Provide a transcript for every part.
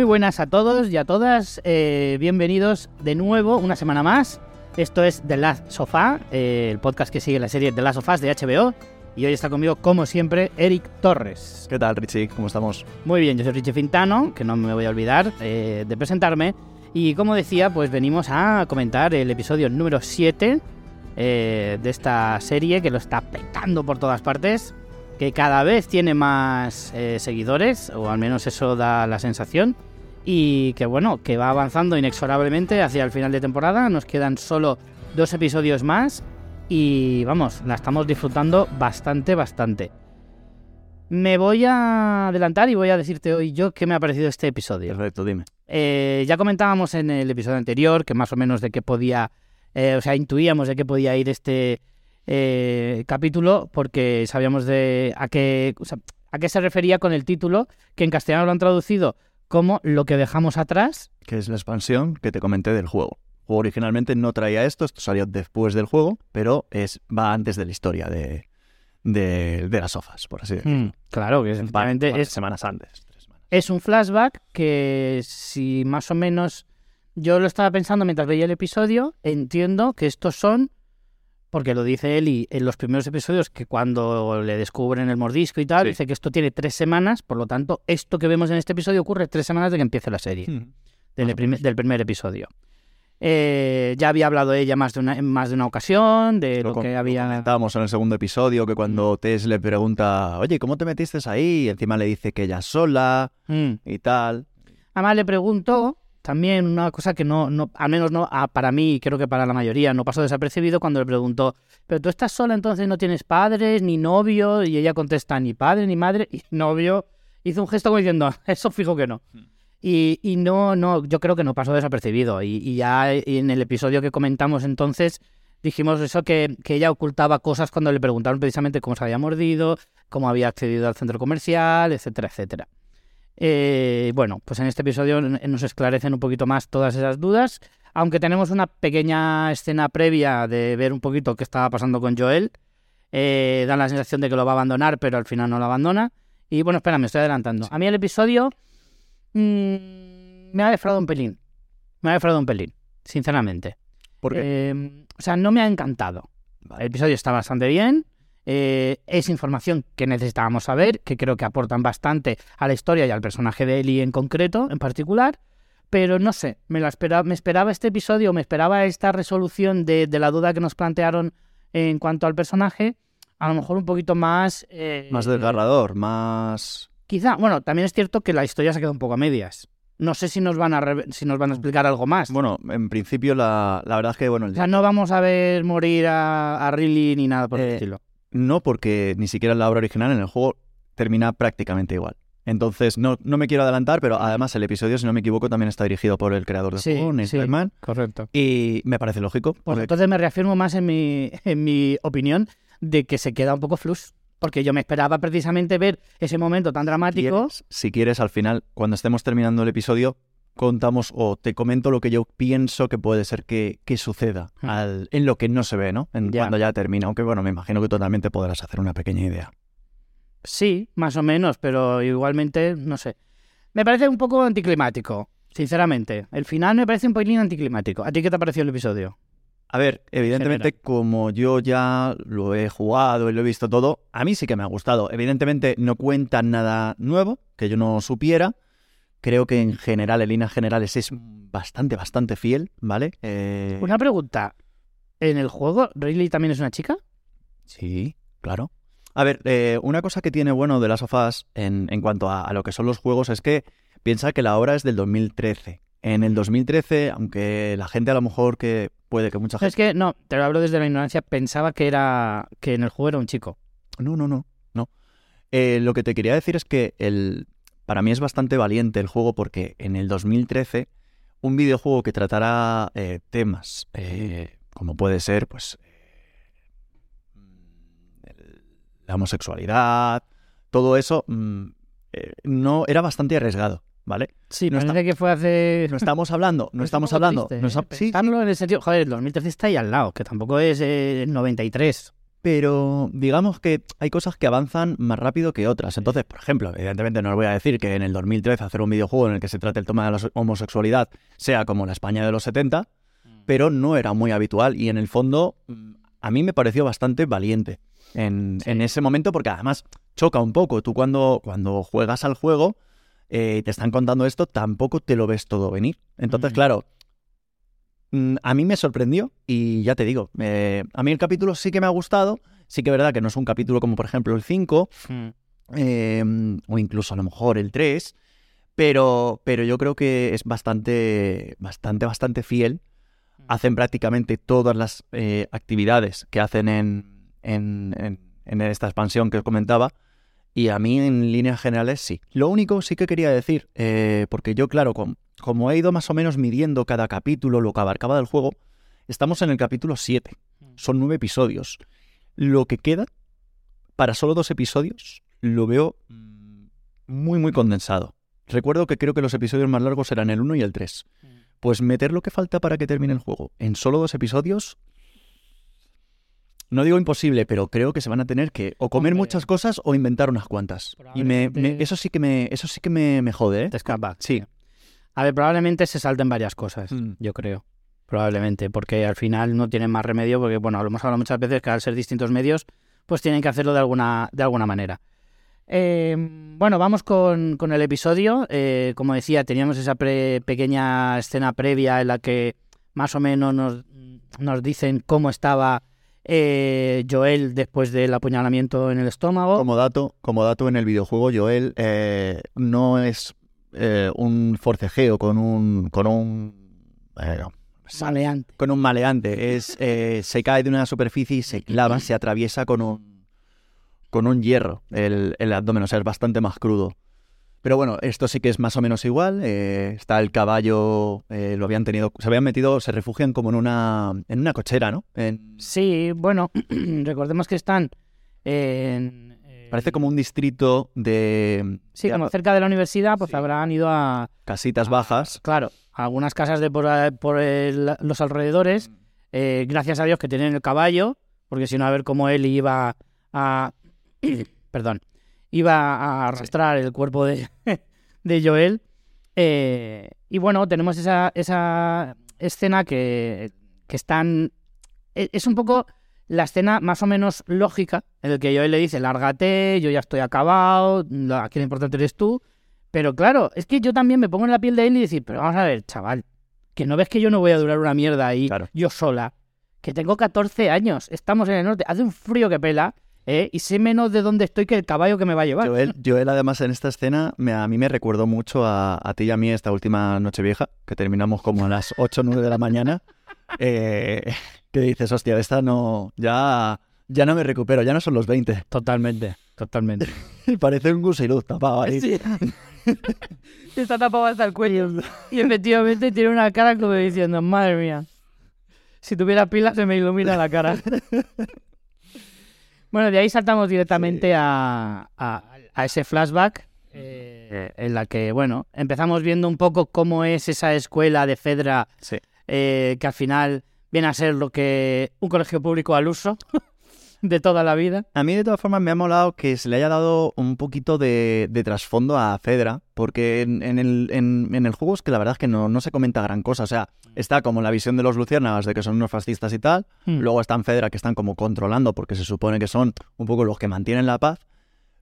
Muy buenas a todos y a todas, eh, bienvenidos de nuevo una semana más. Esto es The Last Sofá, eh, el podcast que sigue la serie The Last Sofás de HBO. Y hoy está conmigo, como siempre, Eric Torres. ¿Qué tal, Richie? ¿Cómo estamos? Muy bien, yo soy Richie Fintano, que no me voy a olvidar eh, de presentarme. Y como decía, pues venimos a comentar el episodio número 7 eh, de esta serie que lo está petando por todas partes, que cada vez tiene más eh, seguidores, o al menos eso da la sensación, y que bueno, que va avanzando inexorablemente hacia el final de temporada. Nos quedan solo dos episodios más y vamos, la estamos disfrutando bastante, bastante. Me voy a adelantar y voy a decirte hoy yo qué me ha parecido este episodio. Perfecto, dime. Eh, ya comentábamos en el episodio anterior que más o menos de qué podía, eh, o sea, intuíamos de qué podía ir este eh, capítulo porque sabíamos de a qué, o sea, a qué se refería con el título, que en castellano lo han traducido como lo que dejamos atrás. Que es la expansión que te comenté del juego. El juego originalmente no traía esto, esto salió después del juego, pero es va antes de la historia de, de, de las sofas, por así decirlo. Mm, claro, que sencillamente es, semanas antes. tres semanas. es un flashback que si más o menos yo lo estaba pensando mientras veía el episodio, entiendo que estos son, porque lo dice él y en los primeros episodios, que cuando le descubren el mordisco y tal, Sí. dice que esto tiene tres semanas, por lo tanto, esto que vemos en este episodio ocurre tres semanas de que empiece la serie, del, primer, menos. del primer episodio. Eh, ya había hablado ella más de una, en más de una ocasión, de lo, que había... comentábamos en el segundo episodio que cuando Tess le pregunta, oye, ¿cómo te metiste ahí? Y encima le dice que ella sola Mm. y tal. Además le preguntó también una cosa que no, no al menos no ah, para mí y creo que para la mayoría no pasó desapercibido cuando le preguntó, pero tú estás sola entonces no tienes padres ni novio y ella contesta ni padre ni madre y novio hizo un gesto como diciendo eso fijo que no. Y, y no, no, yo creo que no pasó desapercibido. Y, y ya en el episodio que comentamos entonces dijimos eso que, que ella ocultaba cosas cuando le preguntaron precisamente cómo se había mordido, cómo había accedido al centro comercial, etcétera, etcétera. Eh, bueno, pues en este episodio nos esclarecen un poquito más todas esas dudas, aunque tenemos una pequeña escena previa de ver un poquito qué estaba pasando con Joel. Eh, dan la sensación de que lo va a abandonar, pero al final no lo abandona. Y bueno, espera, me estoy adelantando. A mí el episodio mm, me ha defraudado un pelín. Me ha defraudado un pelín, sinceramente. Porque Eh, o sea, no me ha encantado. El episodio está bastante bien. Eh, es información que necesitábamos saber, que creo que aportan bastante a la historia y al personaje de Ellie en concreto, en particular. Pero no sé, me, la espera- me esperaba este episodio, me esperaba esta resolución de, de la duda que nos plantearon en cuanto al personaje, a lo mejor un poquito más... eh, más desgarrador, más... Quizá, bueno, también es cierto que la historia se queda un poco a medias. No sé si nos van a, si nos van a explicar algo más. Bueno, en principio la, la verdad es que, bueno, el- O sea, no vamos a ver morir a, a Riley ni nada por el Eh, estilo. No, porque ni siquiera en la obra original, en el juego, termina prácticamente igual. Entonces, no, no me quiero adelantar, pero además el episodio, si no me equivoco, también está dirigido por el creador del Sí, juego, Neil sí. Correcto. y me parece lógico. Pues porque- entonces me reafirmo más en mi, en mi opinión de que se queda un poco flux. Porque yo me esperaba precisamente ver ese momento tan dramático. ¿Quieres? si quieres, al final, cuando estemos terminando el episodio, contamos o te comento lo que yo pienso que puede ser que, que suceda Hmm. al- en lo que no se ve, ¿no? En, Ya. Cuando ya termina. Aunque, bueno, me imagino que totalmente podrás hacer una pequeña idea. Sí, más o menos, pero igualmente, no sé. Me parece un poco anticlimático, sinceramente. El final me parece un poquito anticlimático. ¿A ti qué te ha parecido el episodio? A ver, evidentemente, como yo ya lo he jugado y lo he visto todo, a mí sí que me ha gustado. Evidentemente, no cuenta nada nuevo que yo no supiera. Creo que en general, en líneas generales, es bastante, bastante fiel, ¿vale? Eh, Una pregunta. ¿En el juego Riley también es una chica? Sí, claro. A ver, eh, una cosa que tiene bueno de las sofás en, en cuanto a, a lo que son los juegos es que piensa que la obra es del 2013. En el 2013, aunque la gente a lo mejor que puede que mucha gente... Es que, no, te lo hablo desde la ignorancia, pensaba que era que en el juego era un chico. No, no, no, no. Eh, lo que te quería decir es que el, para mí es bastante valiente el juego porque en el 2013 un videojuego que tratara eh, temas eh, como puede ser, pues, eh, el- la homosexualidad, todo eso, mm, no era bastante arriesgado, ¿vale? Sí, No parece que fue hace... No estamos hablando, no estamos hablando. triste, no está- sí, sí, en el sentido... Joder, el 2013 está ahí al lado, que tampoco es eh, 93. Pero digamos que hay cosas que avanzan más rápido que otras. Entonces, por ejemplo, evidentemente no os voy a decir que en el 2013 hacer un videojuego en el que se trate el tema de la homosexualidad sea como la España de los 70, pero no era muy habitual y en el fondo mm, a mí me pareció bastante valiente en, en ese momento porque además choca un poco. Tú cuando, cuando juegas al juego eh, y te están contando esto, tampoco te lo ves todo venir. Entonces, Mm. claro, mm, a mí me sorprendió y ya te digo, eh, a mí el capítulo sí que me ha gustado. Sí que es verdad que no es un capítulo como por ejemplo el 5 Mm. eh, o incluso a lo mejor el 3, pero, pero yo creo que es bastante, bastante, bastante fiel. Hacen prácticamente todas las eh, actividades que hacen en, en, en- en esta expansión que os comentaba. Y a mí, en líneas generales, sí. Lo único sí que quería decir, eh, porque yo, claro, com- como he ido más o menos midiendo cada capítulo, lo que abarcaba del juego, estamos en el capítulo 7. Son nueve episodios. Lo que queda, para solo dos episodios, lo veo mm, muy, muy condensado. Recuerdo que creo que los episodios más largos eran el 1 y el 3. Pues meter lo que falta para que termine el juego en solo dos episodios. No digo imposible, pero creo que se van a tener que o comer Hombre. muchas cosas o inventar unas cuantas. Y me, eso sí que me, eso sí que me, me jode, ¿eh? Te escapa. Sí. A ver, probablemente se salten varias cosas, Mm. yo creo. Probablemente, porque al final no tienen más remedio, porque bueno, lo hemos hablado muchas veces que al ser distintos medios, pues tienen que hacerlo de alguna, de alguna manera. Eh, bueno, vamos con, con el episodio. Eh, como decía, teníamos esa pre- pequeña escena previa en la que más o menos nos, nos dicen cómo estaba eh, Joel después del apuñalamiento en el estómago. Como dato, como dato en el videojuego, Joel eh, no es eh, un forcejeo con un. con un. eh, Maleante. con un maleante. Es, eh, se cae de una superficie y se clava, se atraviesa con un, con un hierro el, el abdomen, o sea, es bastante más crudo. Pero bueno, esto sí que es más o menos igual. eh, está el caballo, eh, lo habían tenido, se habían metido, se refugian como en una, en una cochera, ¿no? En- Sí, bueno, recordemos que están en... parece como un distrito de Sí, de como cerca de la universidad, pues Sí. habrán ido a... casitas bajas. Claro, a algunas casas de por, a- por el- los alrededores. eh, gracias a Dios que tienen el caballo, porque si no, a ver cómo él iba a... Perdón. Iba a arrastrar el cuerpo de, de Joel. Eh, y bueno, tenemos esa, esa escena que, que están... e- Es un poco la escena más o menos lógica, en el que Joel le dice, lárgate, yo ya estoy acabado, aquí lo importante eres tú. Pero claro, es que yo también me pongo en la piel de él y decir, pero vamos a ver, chaval, que no ves que yo no voy a durar una mierda ahí, Claro. yo sola, que tengo 14 años, estamos en el norte, hace un frío que pela, ¿eh? y sé menos de dónde estoy que el caballo que me va a llevar. Joel, Joel, además, en esta escena, me- a mí me recordó mucho a, a ti y a mí esta última noche vieja, que terminamos como a las 8 o 9 de la mañana. eh, que dices, hostia, de esta no. Ya, ya no me recupero, ya no son los 20. Totalmente, totalmente. Parece un gusiluz tapado ahí. Sí. Está tapado hasta el cuello. Y efectivamente tiene una cara como diciendo, madre mía, si tuviera pilas se me ilumina la cara. bueno, de ahí saltamos directamente a, a- a ese flashback eh, en la que, bueno, empezamos viendo un poco cómo es esa escuela de Fedra Sí. eh, que al final viene a ser lo que un colegio público al uso de toda la vida. A mí, de todas formas, me ha molado que se le haya dado un poquito de, de trasfondo a Fedra, porque en, en el, en- en el juego es que la verdad es que no, no se comenta gran cosa. O sea, está como la visión de los luciérnagas de que son unos fascistas y tal. Hmm. Luego están Fedra que están como controlando porque se supone que son un poco los que mantienen la paz.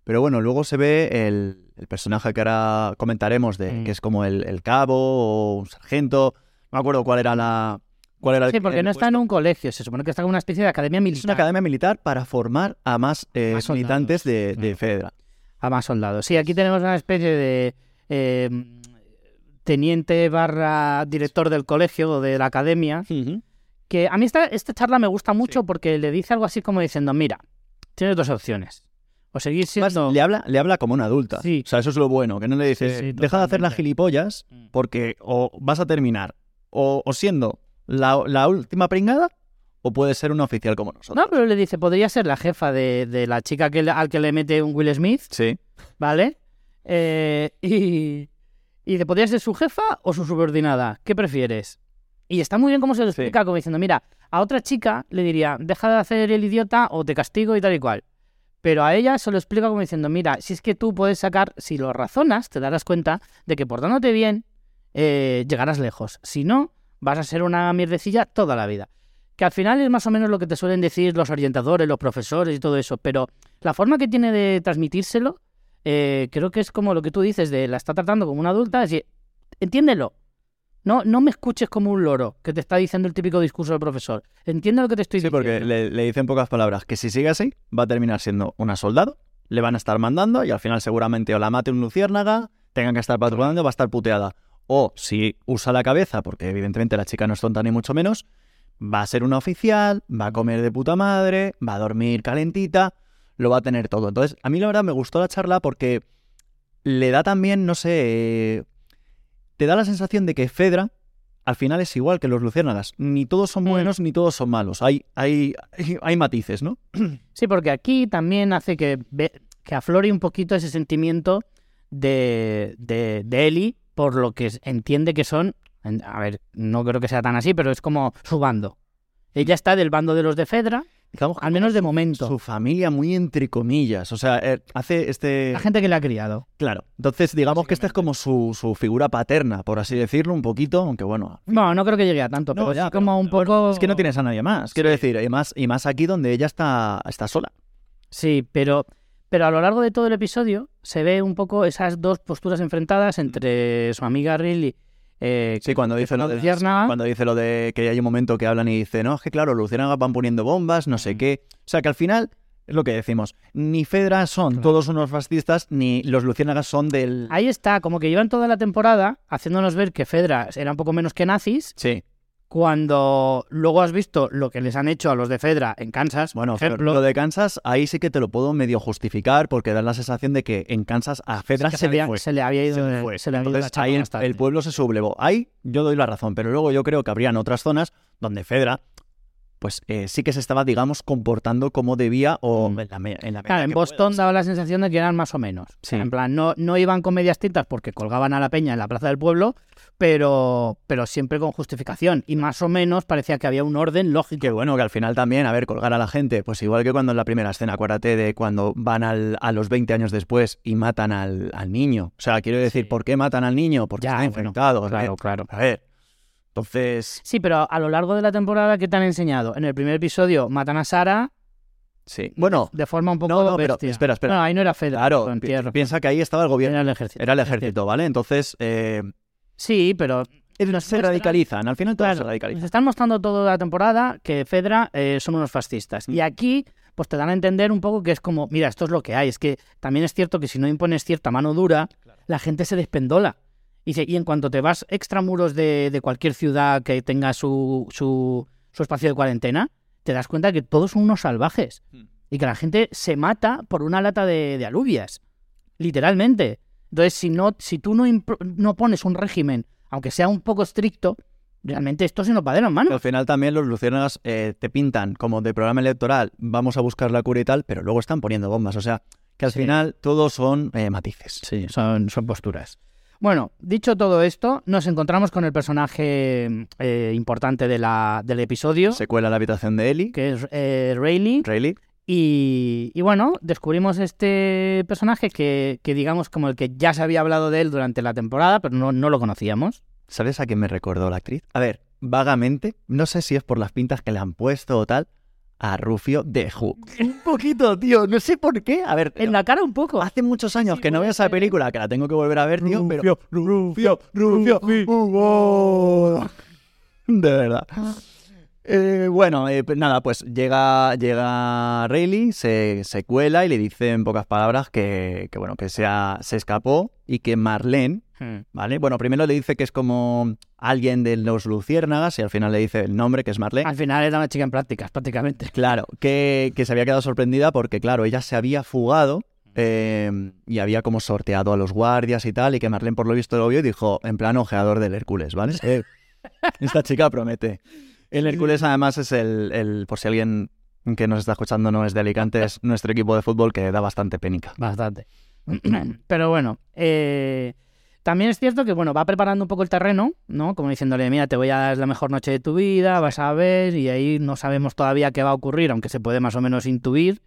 Pero bueno, luego se ve el, el personaje que ahora comentaremos, de, Mm. que es como el, el cabo o un sargento. No me acuerdo cuál era la. Cuál era el- Sí, porque el no está en un colegio, se supone que está en una especie de academia militar. Es una academia militar para formar a más, eh, Más militantes de, de claro. Fedra. a más soldados. Sí, aquí tenemos una especie de eh, teniente barra director del colegio o de la academia, que a mí esta, esta charla me gusta mucho Sí. porque le dice algo así como diciendo, mira, tienes dos opciones. O seguir Además, siendo... le, habla, le habla como una adulta. Sí. O sea, eso es lo bueno, que no le dice, Sí, sí, deja de hacer las gilipollas Mm. porque o vas a terminar o, o siendo la, la última pringada o puedes ser un oficial como nosotros. No, pero le dice, podría ser la jefa de, de la chica que, al que le mete un Will Smith, Sí. ¿vale? Eh, y, y te podría ser su jefa o su subordinada. ¿Qué prefieres? Y está muy bien cómo se lo Sí. explica, como diciendo, mira, a otra chica le diría, deja de hacer el idiota o te castigo y tal y cual. Pero a ella se lo explica como diciendo, mira, si es que tú puedes sacar, si lo razonas, te darás cuenta de que portándote bien, eh, llegarás lejos. Si no, vas a ser una mierdecilla toda la vida. Que al final es más o menos lo que te suelen decir los orientadores, los profesores y todo eso, pero la forma que tiene de transmitírselo, eh, creo que es como lo que tú dices, de la está tratando como una adulta, es decir, entiéndelo. No, no me escuches como un loro que te está diciendo el típico discurso del profesor. Entiende lo que te estoy Sí, diciendo. porque le, le dice en pocas palabras que si sigue así, va a terminar siendo una soldado, le van a estar mandando y al final seguramente o la mate un luciérnaga, tengan que estar patrullando, va a estar puteada. O si usa la cabeza, porque evidentemente la chica no es tonta ni mucho menos, va a ser una oficial, va a comer de puta madre, va a dormir calentita, lo va a tener todo. Entonces, a mí la verdad me gustó la charla porque le da también, no sé, te da la sensación de que Fedra al final es igual que los luciérnagas. Ni todos son Mm. buenos ni todos son malos. Hay, hay, hay matices, ¿no? Sí, porque aquí también hace que, que aflore un poquito ese sentimiento de, de, de Ellie por lo que entiende que son. A ver, no creo que sea tan así, pero es como su bando. Ella está del bando de los de Fedra, Digamos, al menos de momento. su familia muy entre comillas. O sea, eh, hace este... La gente que le ha criado. Claro. Entonces, digamos que esta es como su, su figura paterna, por así decirlo, un poquito, aunque bueno... No, no creo que llegue a tanto, No, pero ya, sí como pero- un poco. Es que no tienes a nadie más, quiero decir, y más, y más aquí donde ella está, está sola. Sí, pero, pero a lo largo de todo el episodio se ve un poco esas dos posturas enfrentadas entre su amiga Riley. Eh, Sí, cuando dice, lo de, Luciérnaga. cuando dice lo de que hay un momento que hablan y dice, no, es que claro, luciérnagas van poniendo bombas, no sé qué. O sea, que al final es lo que decimos, ni Fedra son Claro. todos unos fascistas, ni los luciérnagas son del... Ahí está, como que llevan toda la temporada haciéndonos ver que Fedra era un poco menos que nazis, Sí, cuando luego has visto lo que les han hecho a los de Fedra en Kansas, bueno, por ejemplo. lo de Kansas, ahí sí que te lo puedo medio justificar porque da la sensación de que en Kansas a Fedra que se, le había- fue. se le había ido, se le fue. se le había ido Entonces, ahí el- el pueblo se sublevó. Ahí yo doy la razón, pero luego yo creo que habrían otras zonas donde Fedra, pues eh, sí que se estaba, digamos, comportando como debía o Mm. en la, en la Claro, en Boston puedas. daba la sensación de que eran más o menos. Sí. En plan, no, no iban con medias tintas porque colgaban a la peña en la plaza del pueblo, pero, pero siempre con justificación. Y más o menos parecía que había un orden lógico. Que bueno, que al final también, a ver, colgar a la gente, pues igual que cuando en la primera escena, acuérdate de cuando van al- a los 20 años después y matan al, al niño. O sea, quiero decir, Sí. ¿por qué matan al niño? Porque Ya, está infectado. a Claro, claro. A ver, entonces, Sí, pero a lo largo de la temporada, ¿qué te han enseñado? En el primer episodio matan a Sara sí. Bueno, de forma un poco No, no, pero bestia. espera, espera. No, ahí no era Fedra. claro, pi- piensa que ahí estaba el gobierno. Era el ejército. Era el ejército, ¿vale? Entonces, eh, Sí, pero se muestran- radicalizan. Al final todos se Claro, radicalizan. nos están mostrando toda la temporada que Fedra eh, son unos fascistas. Mm. Y aquí, pues te dan a entender un poco que es como, mira, esto es lo que hay. Es que también es cierto que si no impones cierta mano dura, la gente se despendola. Y, dice, y en cuanto te vas extramuros de, de cualquier ciudad que tenga su, su, su espacio de cuarentena, te das cuenta que todos son unos salvajes. Mm. Y que la gente se mata por una lata de, de alubias. Literalmente. Entonces, si, no, si tú no, impro- no pones un régimen, aunque sea un poco estricto, realmente esto se nos va de las manos. Al final también los luciérnagas eh, te pintan como de programa electoral, vamos a buscar la cura y tal, pero luego están poniendo bombas. O sea, que al Sí. final todos son eh, matices. Sí, son, son posturas. Bueno, dicho todo esto, nos encontramos con el personaje eh, importante de la, del episodio, Se cuela la habitación de Ellie, que es eh, Rayleigh. Rayleigh. Y, y bueno, descubrimos este personaje que, que digamos como el que ya se había hablado de él durante la temporada, pero no, no lo conocíamos. ¿Sabes a quién me recordó la actriz? A ver, vagamente, no sé si es por las pintas que le han puesto o tal, a Rufio de Who. Un poquito, tío, no sé por qué. A ver, En la cara un poco. hace muchos años Sí, que no veo esa ser. película, que la tengo que volver a ver, tío, pero... Rufio, Rufio, Hugo. De verdad. Eh, bueno, eh, pues nada, pues llega, llega Rayleigh, se, se cuela y le dice en pocas palabras que, que bueno, que se, ha- se escapó y que Marlene, Hmm. ¿vale? Bueno, primero le dice que es como alguien de los Luciérnagas y al final le dice el nombre, que es Marlene. Al final era una chica en prácticas, prácticamente. Claro, que, que se había quedado sorprendida porque, claro, ella se había fugado eh, y había como sorteado a los guardias y tal, y que Marlene por lo visto lo vio y dijo, en plan ojeador del Hércules, ¿vale? Eh, esta chica promete. El Hércules además es el, el, por si alguien que nos está escuchando no es de Alicante, es nuestro equipo de fútbol que da bastante pénica. Bastante. Pero bueno, eh, También es cierto que, bueno, va preparando un poco el terreno, ¿no? Como diciéndole, mira, te voy a dar la mejor noche de tu vida, vas a ver, y ahí no sabemos todavía qué va a ocurrir, aunque se puede más o menos intuir.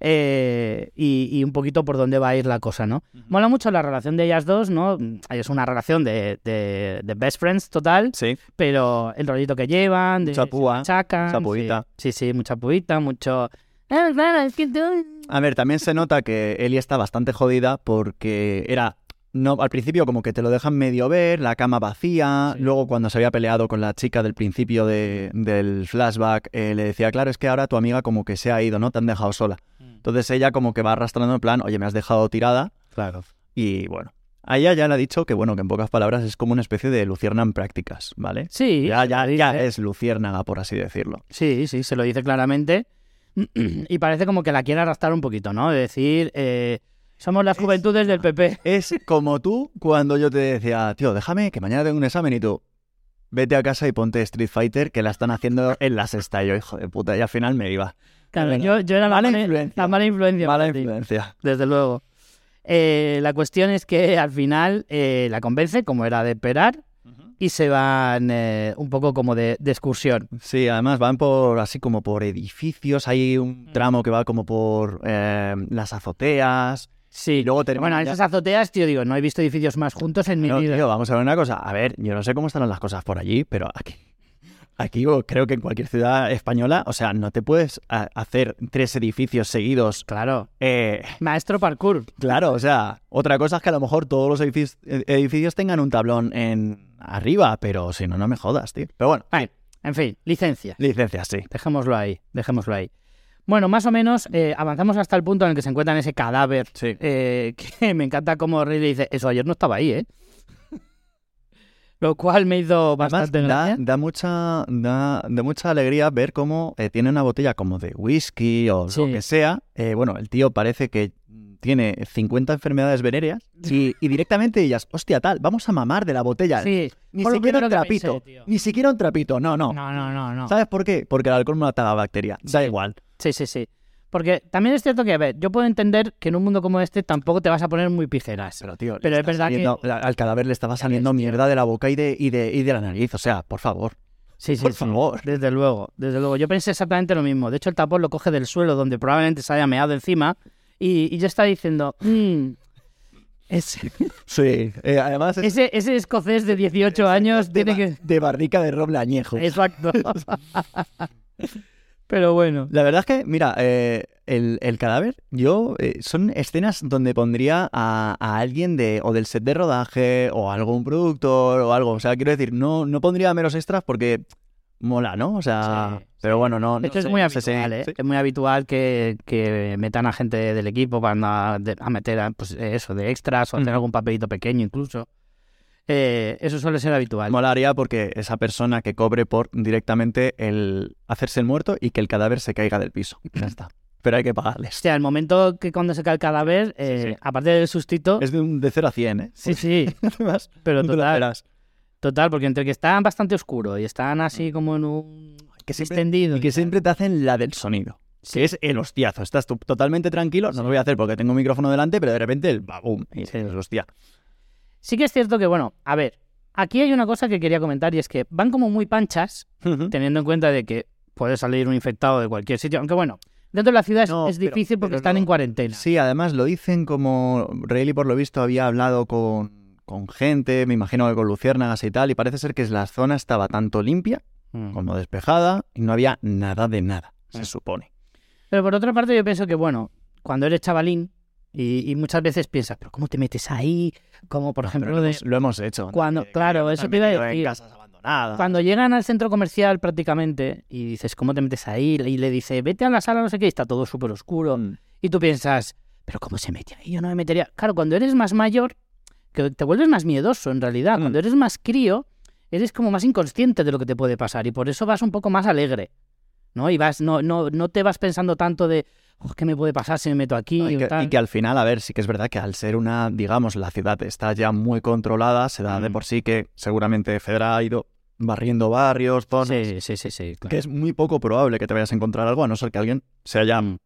eh, y, y un poquito por dónde va a ir la cosa, ¿no? Mola mucho la relación de ellas dos, ¿no? Es una relación de, de, de best friends total, Sí. pero el rollito que llevan, de Mucha púa, chacan, mucha. Sí, sí, sí, mucha puita, mucho... "Ah, claro, es que tú-". A ver, también se nota que Ellie está bastante jodida porque era. No, al principio como que te lo dejan medio ver, la cama vacía, Sí. luego cuando se había peleado con la chica del principio de- del flashback, eh, le decía, claro, es que ahora tu amiga como que se ha ido, ¿no? Te han dejado sola. Entonces ella como que va arrastrando en plan, oye, me has dejado tirada Claro. y bueno. A ella ya le ha dicho que bueno, que en pocas palabras es como una especie de lucierna en prácticas, ¿vale? Sí, Ya, ya, ya es luciérnaga, por así decirlo. Sí, sí, se lo dice claramente. Y parece como que la quiere arrastrar un poquito, ¿no? De decir, eh, somos las juventudes del PP. Es como tú cuando yo te decía, tío, déjame que mañana tengo un examen y tú, vete a casa y ponte Street Fighter que la están haciendo en la sexta. Y yo, hijo de puta, y al final me iba. Claro, Bueno, yo, yo era la mala influencia. la mala influencia. Mala influencia. Desde luego. Eh, la cuestión es que al final eh, la convence, como era de esperar, y se van eh, un poco como de, de excursión. Sí, además van por así como por edificios. Hay un tramo que va como por eh, las azoteas. Sí, Y luego bueno, esas azoteas, tío, digo, no he visto edificios más juntos en mi No, vida. tío, vamos a ver una cosa. A ver, yo no sé cómo estarán las cosas por allí, pero aquí, aquí creo que en cualquier ciudad española, o sea, no te puedes hacer tres edificios seguidos. Claro. eh, Maestro parkour. claro, o sea, otra cosa es que a lo mejor todos los edificios, edificios tengan un tablón en arriba, pero si no, no me jodas, tío. Pero bueno, Vale, en fin, licencia. licencias, sí. Dejémoslo ahí, dejémoslo ahí. Bueno, más o menos eh, avanzamos hasta el punto en el que se encuentran ese cadáver. Sí. eh, que me encanta como Riley dice, eso ayer no estaba ahí, ¿eh? Lo cual me hizo Además, bastante da, gracia. da mucha, da, da mucha alegría ver cómo eh, tiene una botella como de whisky o Sí. lo que sea. Eh, bueno, el tío parece que tiene 50 enfermedades venéreas y, y directamente ellas, hostia, tal, vamos a mamar de la botella. Sí, Ni siquiera un pensé, trapito. ni siquiera un trapito. No, no. No, no, no, no. ¿Sabes por qué? Porque el alcohol mata la bacteria. Da Sí. igual. Sí, sí, sí. Porque también es cierto que, a ver, yo puedo entender que en un mundo como este tampoco te vas a poner muy pijeras. Pero, tío, Pero es está verdad que- saliendo- al cadáver le estaba saliendo ves, tío. mierda de la boca y de, y, de, y de la nariz. O sea, por favor. Sí, sí, Por sí. favor. Desde luego, desde luego. Yo pensé exactamente lo mismo. De hecho, el tapón lo coge del suelo donde probablemente se haya meado encima y, y yo estaba diciendo, "Mm, ese, Sí. eh, además es ese, ese escocés de 18 años de, tiene que... de barrica de roble añejo. Exacto. Pero bueno. La verdad es que, mira, eh, el, el cadáver, yo, eh, son escenas donde pondría a, a alguien de, o del set de rodaje, o algún productor, o algo. O sea, quiero decir, no, no pondría meros extras porque mola, ¿no? O sea, Sí, pero bueno, no. De no hecho, es sé, muy habitual, ¿eh? sí. Es muy habitual que, que metan a gente del equipo para a, a meter a, pues, eso, de extras o hacer Ujú. algún papelito pequeño incluso. Eh, eso suele ser habitual. Molaría porque esa persona que cobre por directamente el hacerse el muerto y que el cadáver se caiga del piso. Ya está. Pero hay que pagarles. O sea, el momento que cuando se cae el cadáver, eh, sí. aparte del sustito... Es de, un, de 0 a 100, ¿eh? Sí, sí, Además, pero total, total, porque entre que están bastante oscuro y están así como en un Que siempre- extendido. Y que siempre te hacen la del sonido. Sí. Que es el hostiazo. Estás tú totalmente tranquilo. No lo voy a hacer porque tengo un micrófono delante, pero de repente el babum. Y Sí. dices, hostia. Sí que es cierto que, bueno, a ver, aquí hay una cosa que quería comentar y es que van como muy panchas, teniendo en cuenta de que puede salir un infectado de cualquier sitio, aunque bueno, dentro de la ciudad es- No, es, pero- difícil porque pero están no. en cuarentena. Sí, además lo dicen como Rayleigh, por lo visto, había hablado con, con gente, me imagino que con luciérnagas y tal, y parece ser que la zona estaba tanto limpia Mm. como despejada y no había nada de nada, se Mm. supone. Pero por otra parte yo pienso que, bueno, cuando eres chavalín y, y muchas veces piensas, pero ¿cómo te metes ahí? Como por ejemplo lo, de... hemos, lo hemos hecho. Cuando- claro, eso te iba a decir. Cuando llegan al centro comercial prácticamente y dices, ¿cómo te metes ahí? Y le dice, vete a la sala, no sé qué, y está todo súper oscuro. Mm. Y tú piensas, ¿pero cómo se mete ahí? Yo no me metería. Claro, cuando eres más mayor, que te vuelves más miedoso en realidad. Mm. Cuando eres más crío, eres como más inconsciente de lo que te puede pasar y por eso vas un poco más alegre. ¿No? Y vas, no, no, no te vas pensando tanto de, "Oh, ¿qué me puede pasar si me meto aquí? No, y, que, tal". y que al final, a ver, sí que es verdad que al ser una, digamos, la ciudad está ya muy controlada, se da de Mm. por sí que seguramente Fedra ha ido barriendo barrios, zonas, Sí, sí, sí, sí. claro. que es muy poco probable que te vayas a encontrar algo, a no ser que alguien se haya Mm.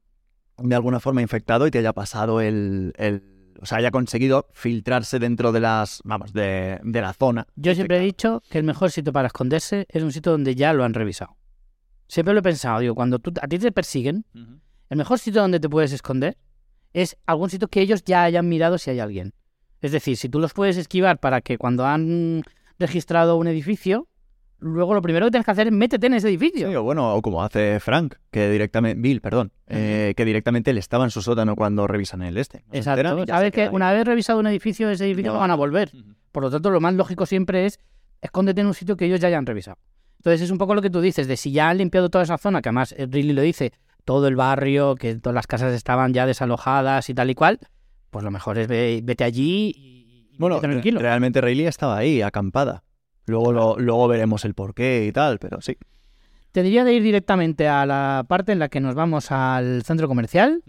de alguna forma infectado y te haya pasado el, el o sea, haya conseguido filtrarse dentro de las, vamos, de, de la zona. Yo siempre he dicho que el mejor sitio para esconderse es un sitio donde ya lo han revisado. Siempre lo he pensado, digo, cuando tú, a ti te persiguen, el mejor sitio donde te puedes esconder es algún sitio que ellos ya hayan mirado si hay alguien. Es decir, si tú los puedes esquivar para que cuando han registrado un edificio, luego lo primero que tienes que hacer es métete en ese edificio. Sí, o bueno, o como hace Frank, que directamente, Bill, perdón, eh, que directamente él estaba en su sótano cuando revisan el este. No Exacto. Sabes que ahí. una vez revisado un edificio, ese edificio No. van a volver. Por lo tanto, lo más lógico siempre es escóndete en un sitio que ellos ya hayan revisado. Entonces es un poco lo que tú dices, de si ya han limpiado toda esa zona, que además eh, Ridley lo dice, todo el barrio, que todas las casas estaban ya desalojadas y tal y cual, pues lo mejor es ve- vete allí y, y Bueno, tranquilo. realmente Rayleigh estaba ahí, acampada. Luego, lo- luego veremos el porqué y tal, pero sí. Te diría de ir directamente a la parte en la que nos vamos al centro comercial.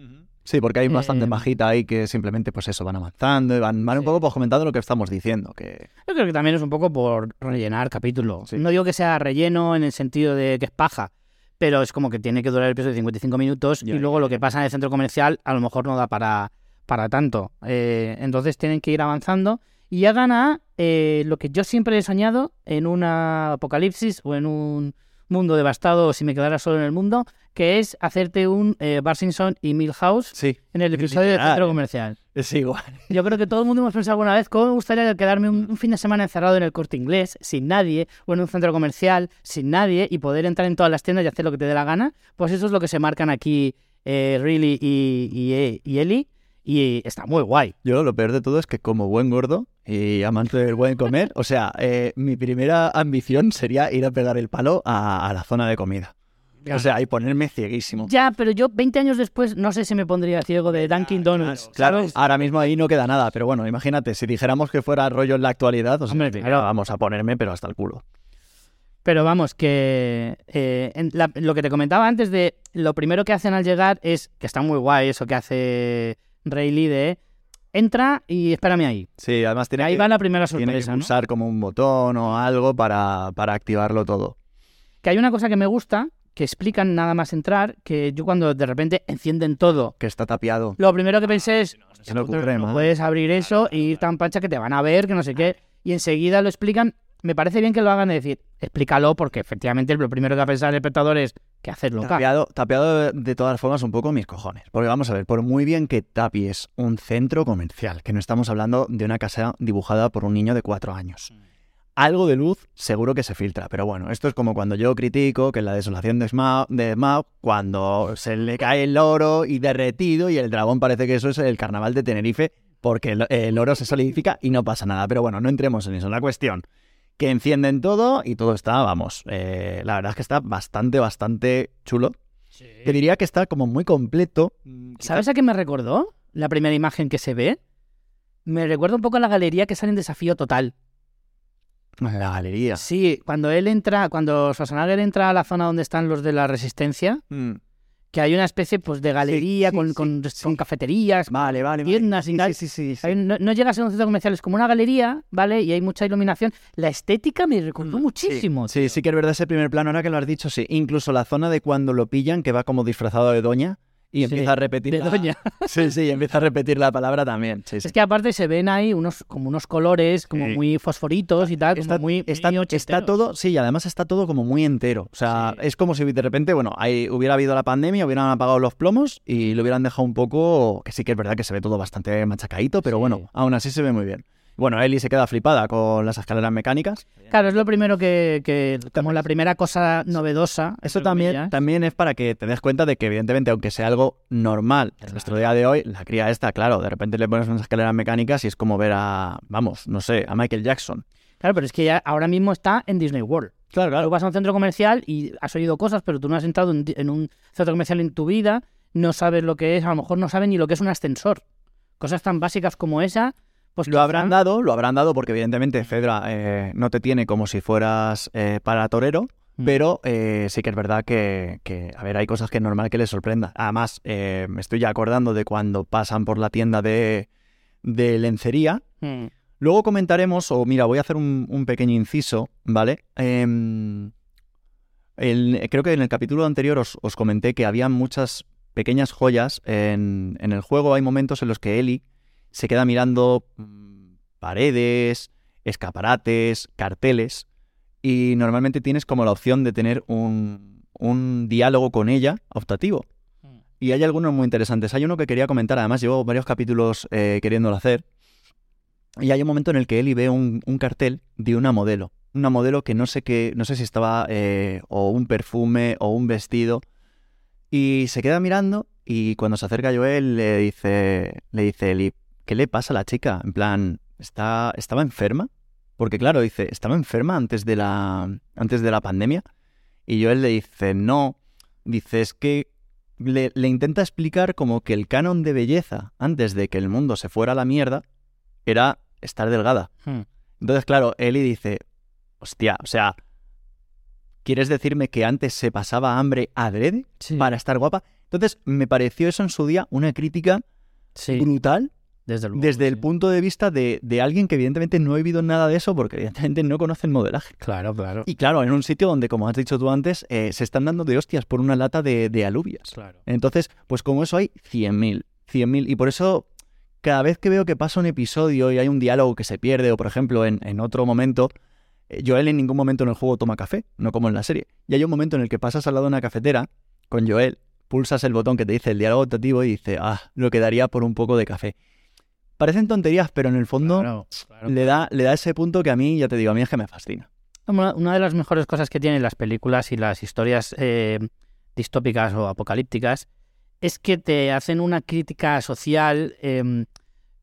Sí, porque hay bastante Eh, majita ahí que simplemente, pues eso, van avanzando y van, van un poco pues, comentando lo que estamos diciendo. Que Yo creo que también es un poco por rellenar capítulo. Sí. No digo que sea relleno en el sentido de que es paja, pero es como que tiene que durar el peso de 55 minutos Ya, y luego ya, lo ya. que pasa en el centro comercial a lo mejor no da para, para tanto. Eh, entonces tienen que ir avanzando y llegan a eh, lo que yo siempre he soñado en una apocalipsis o en un mundo devastado si me quedara solo en el mundo, que es hacerte un eh, Simpson y Milhouse sí, en el episodio del centro comercial. es igual. Yo creo que todo el mundo hemos pensado alguna vez cómo me gustaría quedarme un, un fin de semana encerrado en el corte inglés, sin nadie, o en un centro comercial, sin nadie, y poder entrar en todas las tiendas y hacer lo que te dé la gana. Pues eso es lo que se marcan aquí eh, Riley y, y, y Ellie, y está muy guay. Yo lo peor de todo es que como buen gordo y amante del buen comer, o sea, eh, mi primera ambición sería ir a pegar el palo a, a la zona de comida. O sea, y ponerme cieguísimo. Ya, pero yo 20 años después no sé si me pondría ciego de Dunkin' Donuts. Claro, ahora mismo ahí no queda nada, pero bueno, imagínate, si dijéramos que fuera rollo en la actualidad, o sea, Hombre, claro. vamos a ponerme, pero hasta el culo. Pero vamos, que eh, en la- lo que te comentaba antes de lo primero que hacen al llegar es, que está muy guay eso que hace Rayleigh de entra y espérame ahí. Sí, además tiene Ahí que, va la primera tiene que sorpresa, ¿no? pulsar como un botón o algo para, para activarlo todo. Que hay una cosa que me gusta, que explican nada más entrar, que yo cuando de repente encienden todo, Que está tapiado. lo primero que pensé es, se me ocurre no más. puedes abrir eso y ir tan pancha que te van a ver, que no sé qué, y enseguida lo explican. Me parece bien que lo hagan de decir, explícalo, porque efectivamente lo primero que va a pensar el espectador es que hacerlo. Tapiado, tapiado de- de todas formas un poco mis cojones. Porque vamos a ver, por muy bien que tapies un centro comercial, que no estamos hablando de una casa dibujada por un niño de cuatro años. Algo de luz seguro que se filtra, pero bueno, esto es como cuando yo critico que en la desolación de Smaug, de Smaug, cuando se le cae el oro y derretido y el dragón parece que eso es el carnaval de Tenerife porque el, el oro se solidifica y no pasa nada. Pero bueno, no entremos en eso. La cuestión, que encienden todo y todo está, vamos, eh, la verdad es que está bastante, bastante chulo. Que diría que está como muy completo. ¿Sabes a qué me recordó? La primera imagen que se ve. Me recuerda un poco a la galería que sale en Desafío Total. La galería. Sí, cuando él entra, cuando Schwarzenegger entra a la zona donde están los de la Resistencia, Mm. Que hay una especie pues de galería sí, con, sí, con, sí. con cafeterías, Vale, vale. vale. tiendas y Sí, tal. sí, sí, sí, no, no llega a ser un centro comercial, es como una galería, ¿vale? Y hay mucha iluminación. La estética me recordó Mm, muchísimo. Sí, sí que es verdad ese primer plano, ahora que lo has dicho, sí. Incluso la zona de cuando lo pillan, que va como disfrazado de doña y Sí, empieza a repetir. De la- doña. Sí, sí, empieza a repetir la palabra también. Sí, sí. Es que aparte se ven ahí unos como unos colores como muy fosforitos y tal, como Está, muy, está, muy está todo, sí, y además está todo como muy entero. O sea, es como si de repente, bueno, ahí hubiera habido la pandemia, hubieran apagado los plomos y lo hubieran dejado un poco, que sí que es verdad que se ve todo bastante machacadito, pero bueno, aún así se ve muy bien. Bueno, Ellie se queda flipada con las escaleras mecánicas. Claro, es lo primero que, que como la primera cosa novedosa. Eso también, también es para que te des cuenta de que, evidentemente, aunque sea algo normal en nuestro día de hoy, la cría esta, claro, de repente le pones unas escaleras mecánicas y es como ver a, vamos, no sé, a Michael Jackson. Claro, pero es que ya ahora mismo está en Disney World. Claro, Tú vas a un centro comercial y has oído cosas, pero tú no has entrado en, en un centro comercial en tu vida, no sabes lo que es, a lo mejor no sabes ni lo que es un ascensor. Cosas tan básicas como esa, pues Lo habrán dado, lo habrán dado porque evidentemente Fedra eh, no te tiene como si fueras eh, para torero, Mm. pero eh, sí que es verdad que, que, a ver, hay cosas que es normal que les sorprenda. Además, eh, me estoy ya acordando de cuando pasan por la tienda de, de lencería. Mm. Luego comentaremos, o mira, voy a hacer un, un pequeño inciso, ¿vale? Em, el- creo que en el capítulo anterior os, os comenté que había muchas pequeñas joyas en, en el juego. Hay momentos en los que Ellie se queda mirando mm, paredes, escaparates, carteles, y normalmente tienes como la opción de tener un, un diálogo con ella optativo. Y hay algunos muy interesantes. Hay uno que quería comentar, además llevo varios capítulos eh, queriéndolo hacer. Y hay un momento en el que Eli ve un, un cartel de una modelo. Una modelo que no sé qué, no sé si estaba eh, o un perfume o un vestido. Y se queda mirando y cuando se acerca a Joel le dice, le dice Eli, ¿qué le pasa a la chica? En plan, ¿está, ¿estaba enferma? Porque claro, dice, ¿estaba enferma antes de la, antes de la pandemia? Y Joel le dice, no. Dice, es que le, le intenta explicar como que el canon de belleza antes de que el mundo se fuera a la mierda era estar delgada. Hmm. Entonces, claro, Eli dice, hostia, o sea, ¿quieres decirme que antes se pasaba hambre adrede Sí. para estar guapa? Entonces, me pareció eso en su día una crítica Sí, brutal desde el punto de vista de, de alguien que evidentemente no ha vivido nada de eso porque evidentemente no conoce el modelaje. Claro, claro. Y claro, en un sitio donde, como has dicho tú antes, eh, se están dando de hostias por una lata de, de alubias. Claro. Entonces, pues como eso hay 100.000, 100.000. Y por eso, cada vez que veo que pasa un episodio y hay un diálogo que se pierde, o por ejemplo, en, en otro momento, eh, Joel en ningún momento en el juego toma café, no como en la serie. Y hay un momento en el que pasas al lado de una cafetera con Joel, pulsas el botón que te dice el diálogo optativo y dice, ah, lo quedaría por un poco de café. Parecen tonterías, pero en el fondo Claro, claro. le, da, le da ese punto que a mí, ya te digo, a mí es que me fascina. Una, una de las mejores cosas que tienen las películas y las historias eh, distópicas o apocalípticas es que te hacen una crítica social eh,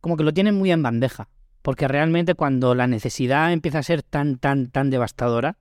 como que lo tienen muy en bandeja. Porque realmente cuando la necesidad empieza a ser tan, tan, tan devastadora,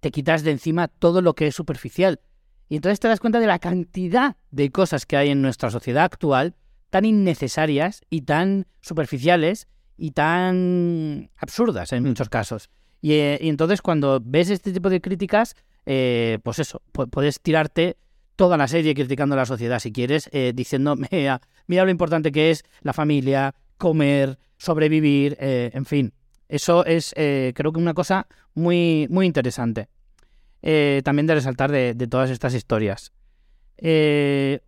te quitas de encima todo lo que es superficial. Y entonces te das cuenta de la cantidad de cosas que hay en nuestra sociedad actual tan innecesarias y tan superficiales y tan absurdas en Mm. muchos casos. Y, eh, y entonces cuando ves este tipo de críticas, eh, pues eso, pu- puedes tirarte toda la serie criticando a la sociedad si quieres, eh, diciendo, mira, mira lo importante que es la familia, comer, sobrevivir, eh, en fin. Eso es, eh, creo que una cosa muy, muy interesante. Eh, también de resaltar de, de todas estas historias. Eh,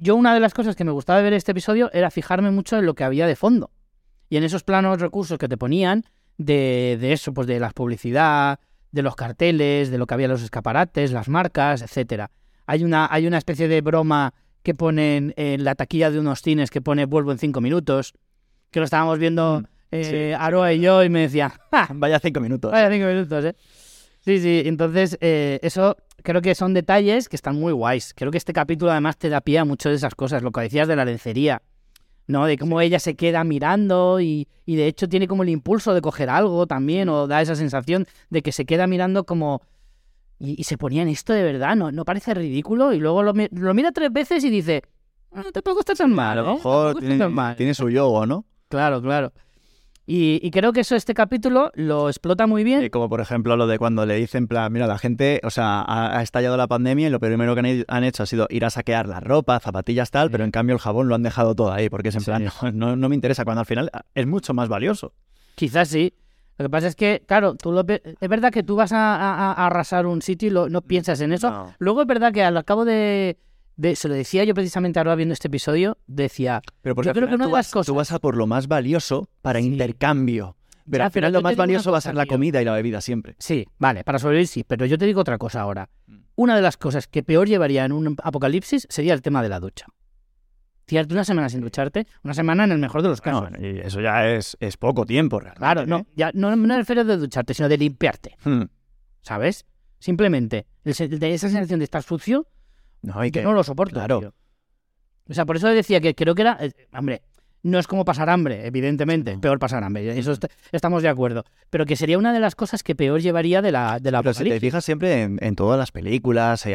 yo una de las cosas que me gustaba de ver este episodio era fijarme mucho en lo que había de fondo. Y en esos planos recursos que te ponían de, de eso, pues de la publicidad, de los carteles, de lo que había en los escaparates, las marcas, etcétera. Hay una, hay una especie de broma que ponen en la taquilla de unos cines que pone vuelvo en cinco minutos, que lo estábamos viendo Mm, eh, Aroa y yo y me decía, "Ja, Vaya cinco minutos. Vaya cinco minutos, ¿eh? Sí, sí, entonces eh, eso creo que son detalles que están muy guays. Creo que este capítulo además te da pie a muchas de esas cosas, lo que decías de la lencería, ¿no? De cómo ella se queda mirando y, y de hecho tiene como el impulso de coger algo también o da esa sensación de que se queda mirando como... Y, y se ponía en esto de verdad, ¿no? ¿No parece ridículo? Y luego lo, lo mira tres veces y dice, "Ah, no tampoco está tan mal, ¿no? tiene, tan mal". tiene su yogo, ¿no? Claro, claro. Y, y creo que eso este capítulo lo explota muy bien. Eh, como por ejemplo lo de cuando le dicen, en plan, mira, la gente, o sea, ha, ha estallado la pandemia y lo primero que han, he- han hecho ha sido ir a saquear la ropa, zapatillas, tal, Sí. pero en cambio el jabón lo han dejado todo ahí, porque es en Sí. plan, no, no, no me interesa, cuando al final es mucho más valioso. Quizás sí. Lo que pasa es que, claro, tú lo es verdad que tú vas a, a- a arrasar un sitio y lo- no piensas en eso. No. Luego es verdad que al cabo de, de- Se lo decía yo precisamente ahora viendo este episodio, decía... Pero porque Yo creo que una tú de las vas, cosas- tú vas a por lo más valioso para Sí. intercambio. Pero Ya, al final lo más valioso va a ser la comida y la bebida siempre. Sí, vale, para sobrevivir sí, pero yo te digo otra cosa ahora. Mm. Una de las cosas que peor llevaría en un apocalipsis sería el tema de la ducha. Tirarte una semana sin ducharte, una semana en el mejor de los casos. Eso ya es, es poco tiempo, realmente. claro, no, ¿eh? ya, no, no me refiero de ducharte, sino de limpiarte, Hmm. ¿sabes? Simplemente, el de esa sensación de estar sucio, No, y yo que... no lo soporto. claro. tío. O sea, por eso decía que creo que era. eh, hombre, no es como pasar hambre, evidentemente. No. Peor pasar hambre. Eso est- estamos de acuerdo. Pero que sería una de las cosas que peor llevaría de la, de la Pero si te fijas siempre en, en todas las películas, eh,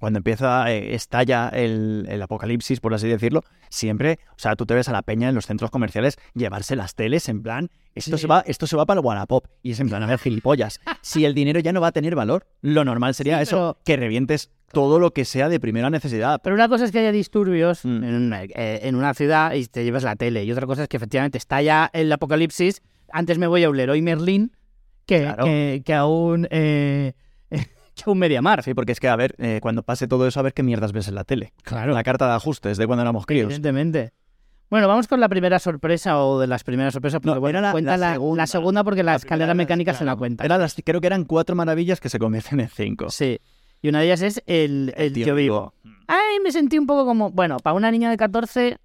cuando empieza, eh, estalla el, el apocalipsis, por así decirlo, siempre, o sea, tú te ves a la peña en los centros comerciales llevarse las teles en plan, esto, Sí. se va, esto se va para el Wallapop. Y es en plan, a ver, gilipollas. si el dinero ya no va a tener valor, lo normal sería Sí, eso, pero- que revientes todo lo que sea de primera necesidad. Pero una cosa es que haya disturbios Mm. en, una, eh, en una ciudad y te llevas la tele. Y otra cosa es que efectivamente estalla el apocalipsis. Antes me voy a un Leroy Merlin que, Claro. que, que a un. eh, que a un Mediamar. Sí, porque es que, a ver, eh, cuando pase todo eso, a ver qué mierdas ves en la tele. Claro. La carta de ajustes de cuando éramos críos. Evidentemente. Bueno, vamos con la primera sorpresa o de las primeras sorpresas. Porque, No, bueno, era la- cuenta la la, segunda. la segunda porque la, escalera mecánica se la cuenta. Era las- creo que eran cuatro maravillas que se convierten en cinco. Sí. Y una de ellas es el, el tío, vivo. Ay, me sentí un poco como, bueno, para una niña de 14,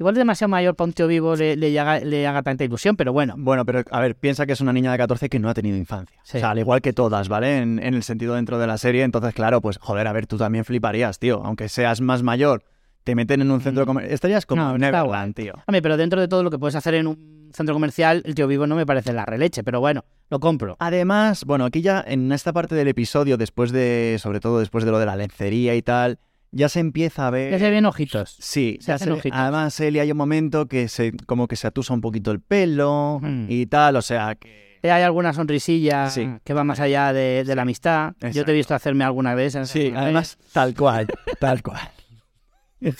igual es demasiado mayor para un tío vivo le, le haga, le haga tanta ilusión, pero bueno. Bueno, pero a ver, piensa que es una niña de 14 que no ha tenido infancia. Sí. O sea, al igual que todas, ¿vale? En, en el sentido dentro de la serie. Entonces, claro, pues joder, a ver, tú también fliparías, tío. Aunque seas más mayor, te meten en un centro comercial. Estarías como Mm. No, Neverland, tío. Hombre, pero dentro de todo lo que puedes hacer en un centro comercial, el tío vivo no me parece la releche, pero bueno, lo compro. Además, bueno, aquí ya en esta parte del episodio, después de, sobre todo después de lo de la lencería y tal, ya se empieza a ver... Ya se ven ojitos. Sí, Se ya hacen se- ojitos. además Eli hay un momento que se como que se atusa un poquito el pelo Mm. y tal, o sea que Hay alguna sonrisilla Sí. que va más allá de, de la amistad. Yo te he visto hacerme alguna vez. esas. sí, además tal cual, tal cual.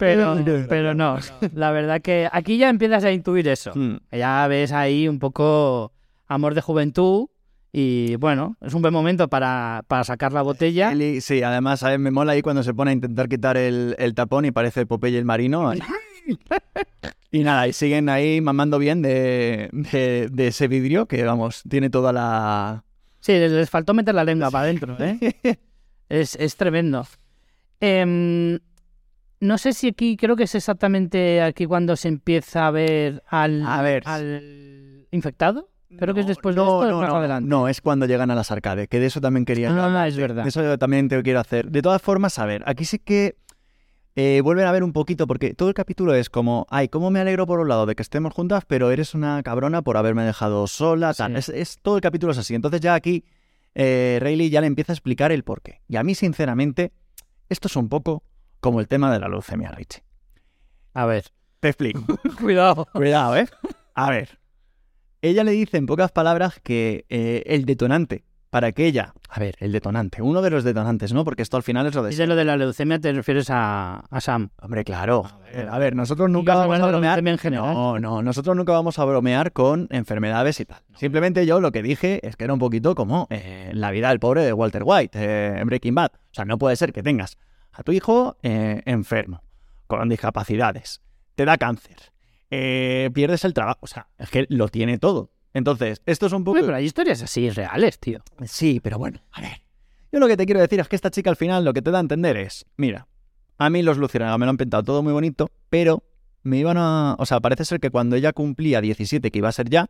Pero, pero no, la verdad que aquí ya empiezas a intuir eso. Mm. Ya ves ahí un poco amor de juventud y bueno, es un buen momento para, para sacar la botella. Eli, sí, además mí me mola ahí cuando se pone a intentar quitar el, el tapón y parece Popeye el marino. y nada, y siguen ahí mamando bien de, de, de ese vidrio que, vamos, tiene toda la... Sí, les, les faltó meter la lengua para adentro, ¿eh? Es, es tremendo. Em, no sé si aquí, creo que es exactamente aquí cuando se empieza a ver al, A ver. al infectado. Creo que es después de no, esto no, más no, adelante. No, es cuando llegan a las arcades, que de eso también quería... No, no, es verdad. Eso yo también te quiero hacer. De todas formas, a ver, aquí sí que eh, vuelven a ver un poquito, porque todo el capítulo es como, ay, cómo me alegro por un lado de que estemos juntas, pero eres una cabrona por haberme dejado sola. tal. Sí. Es, es- todo el capítulo es así. Entonces ya aquí eh, Rayleigh ya le empieza a explicar el porqué. Y a mí, sinceramente, esto es un poco como el tema de la leucemia, Richie. A ver. Te explico. Cuidado. Cuidado, ¿eh? A ver. Ella le dice en pocas palabras que eh, el detonante para que ella... A ver, el detonante. Uno de los detonantes, ¿no? Porque esto al final es lo de... Dice lo de la leucemia, te refieres a, a Sam. Hombre, claro. A ver, a ver, nosotros nunca vamos a bromear. en general. No, no, nosotros nunca vamos a bromear con enfermedades y tal. Simplemente yo lo que dije es que era un poquito como eh, la vida del pobre de Walter White eh, en Breaking Bad. O sea, no puede ser que tengas a tu hijo eh, enfermo, con discapacidades, te da cáncer, eh, pierdes el trabajo. O sea, es que lo tiene todo. Entonces, esto es un poco... Hombre, pero hay historias así reales, tío. Sí, pero bueno, a ver. Yo lo que te quiero decir es que esta chica al final lo que te da a entender es, mira, a mí los luciérnagas me lo han pintado todo muy bonito, pero me iban a... O sea, parece ser que cuando ella cumplía 17, que iba a ser ya,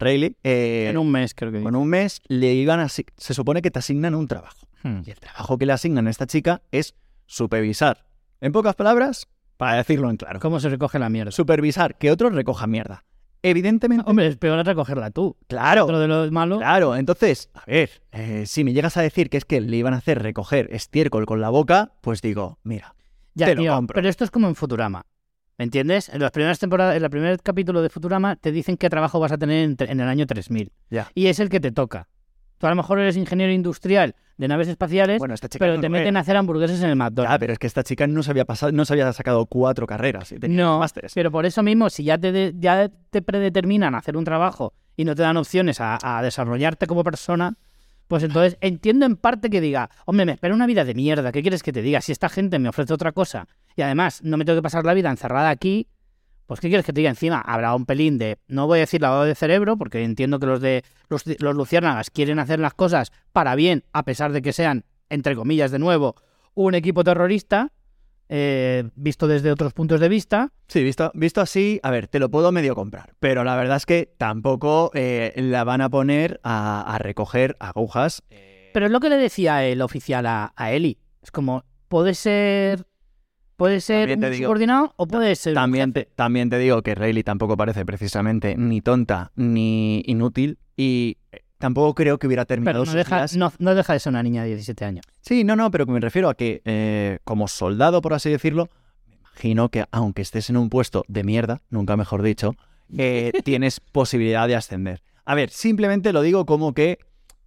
Rayleigh, eh, En un mes, creo que. con un mes le iban a... Se supone que te asignan un trabajo. Hmm. Y el trabajo que le asignan a esta chica es supervisar. En pocas palabras, para decirlo en claro, ¿Cómo se recoge la mierda? supervisar que otros recojan mierda. Evidentemente, Hombre, es peor recogerla tú. claro. De los malos. Claro, entonces, a ver, eh, si me llegas a decir que es que le iban a hacer recoger estiércol con la boca, pues digo, mira, Ya, te lo tío, compro. pero esto es como en Futurama. ¿Me entiendes? En las primeras temporadas, en el primer capítulo de Futurama te dicen qué trabajo vas a tener en el año 3000. Ya. Y es el que te toca. Tú a lo mejor eres ingeniero industrial de naves espaciales, bueno, esta chica pero no te meten a hacer hamburguesas en el McDonald's. Ya, pero es que esta chica no se había pasado, no se había sacado cuatro carreras. y tenía No, másteres. pero por eso mismo, si ya te, de- ya te predeterminan a hacer un trabajo y no te dan opciones a, a desarrollarte como persona, pues entonces entiendo en parte que diga, hombre, me espera una vida de mierda, ¿qué quieres que te diga? Si esta gente me ofrece otra cosa y además no me tengo que pasar la vida encerrada aquí, pues ¿qué quieres que te diga? Encima habrá un pelín de, no voy a decir lavado de cerebro, porque entiendo que los de los, los luciérnagas quieren hacer las cosas para bien, a pesar de que sean, entre comillas, de nuevo, un equipo terrorista, eh, visto desde otros puntos de vista. Sí, visto, visto así, a ver, te lo puedo medio comprar, pero la verdad es que tampoco eh, la van a poner a, a recoger agujas. Pero es lo que le decía el oficial a, a Eli. Es como, puede ser. Puede ser un digo- subordinado o puede ser. También te, también te digo que Rayleigh tampoco parece precisamente ni tonta ni inútil y eh, tampoco creo que hubiera terminado Pero no deja, no, no deja de ser una niña de 17 años. Sí, no, no, pero que me refiero a que eh, como soldado, por así decirlo, me imagino que aunque estés en un puesto de mierda, nunca mejor dicho, eh, tienes posibilidad de ascender. A ver, simplemente lo digo como que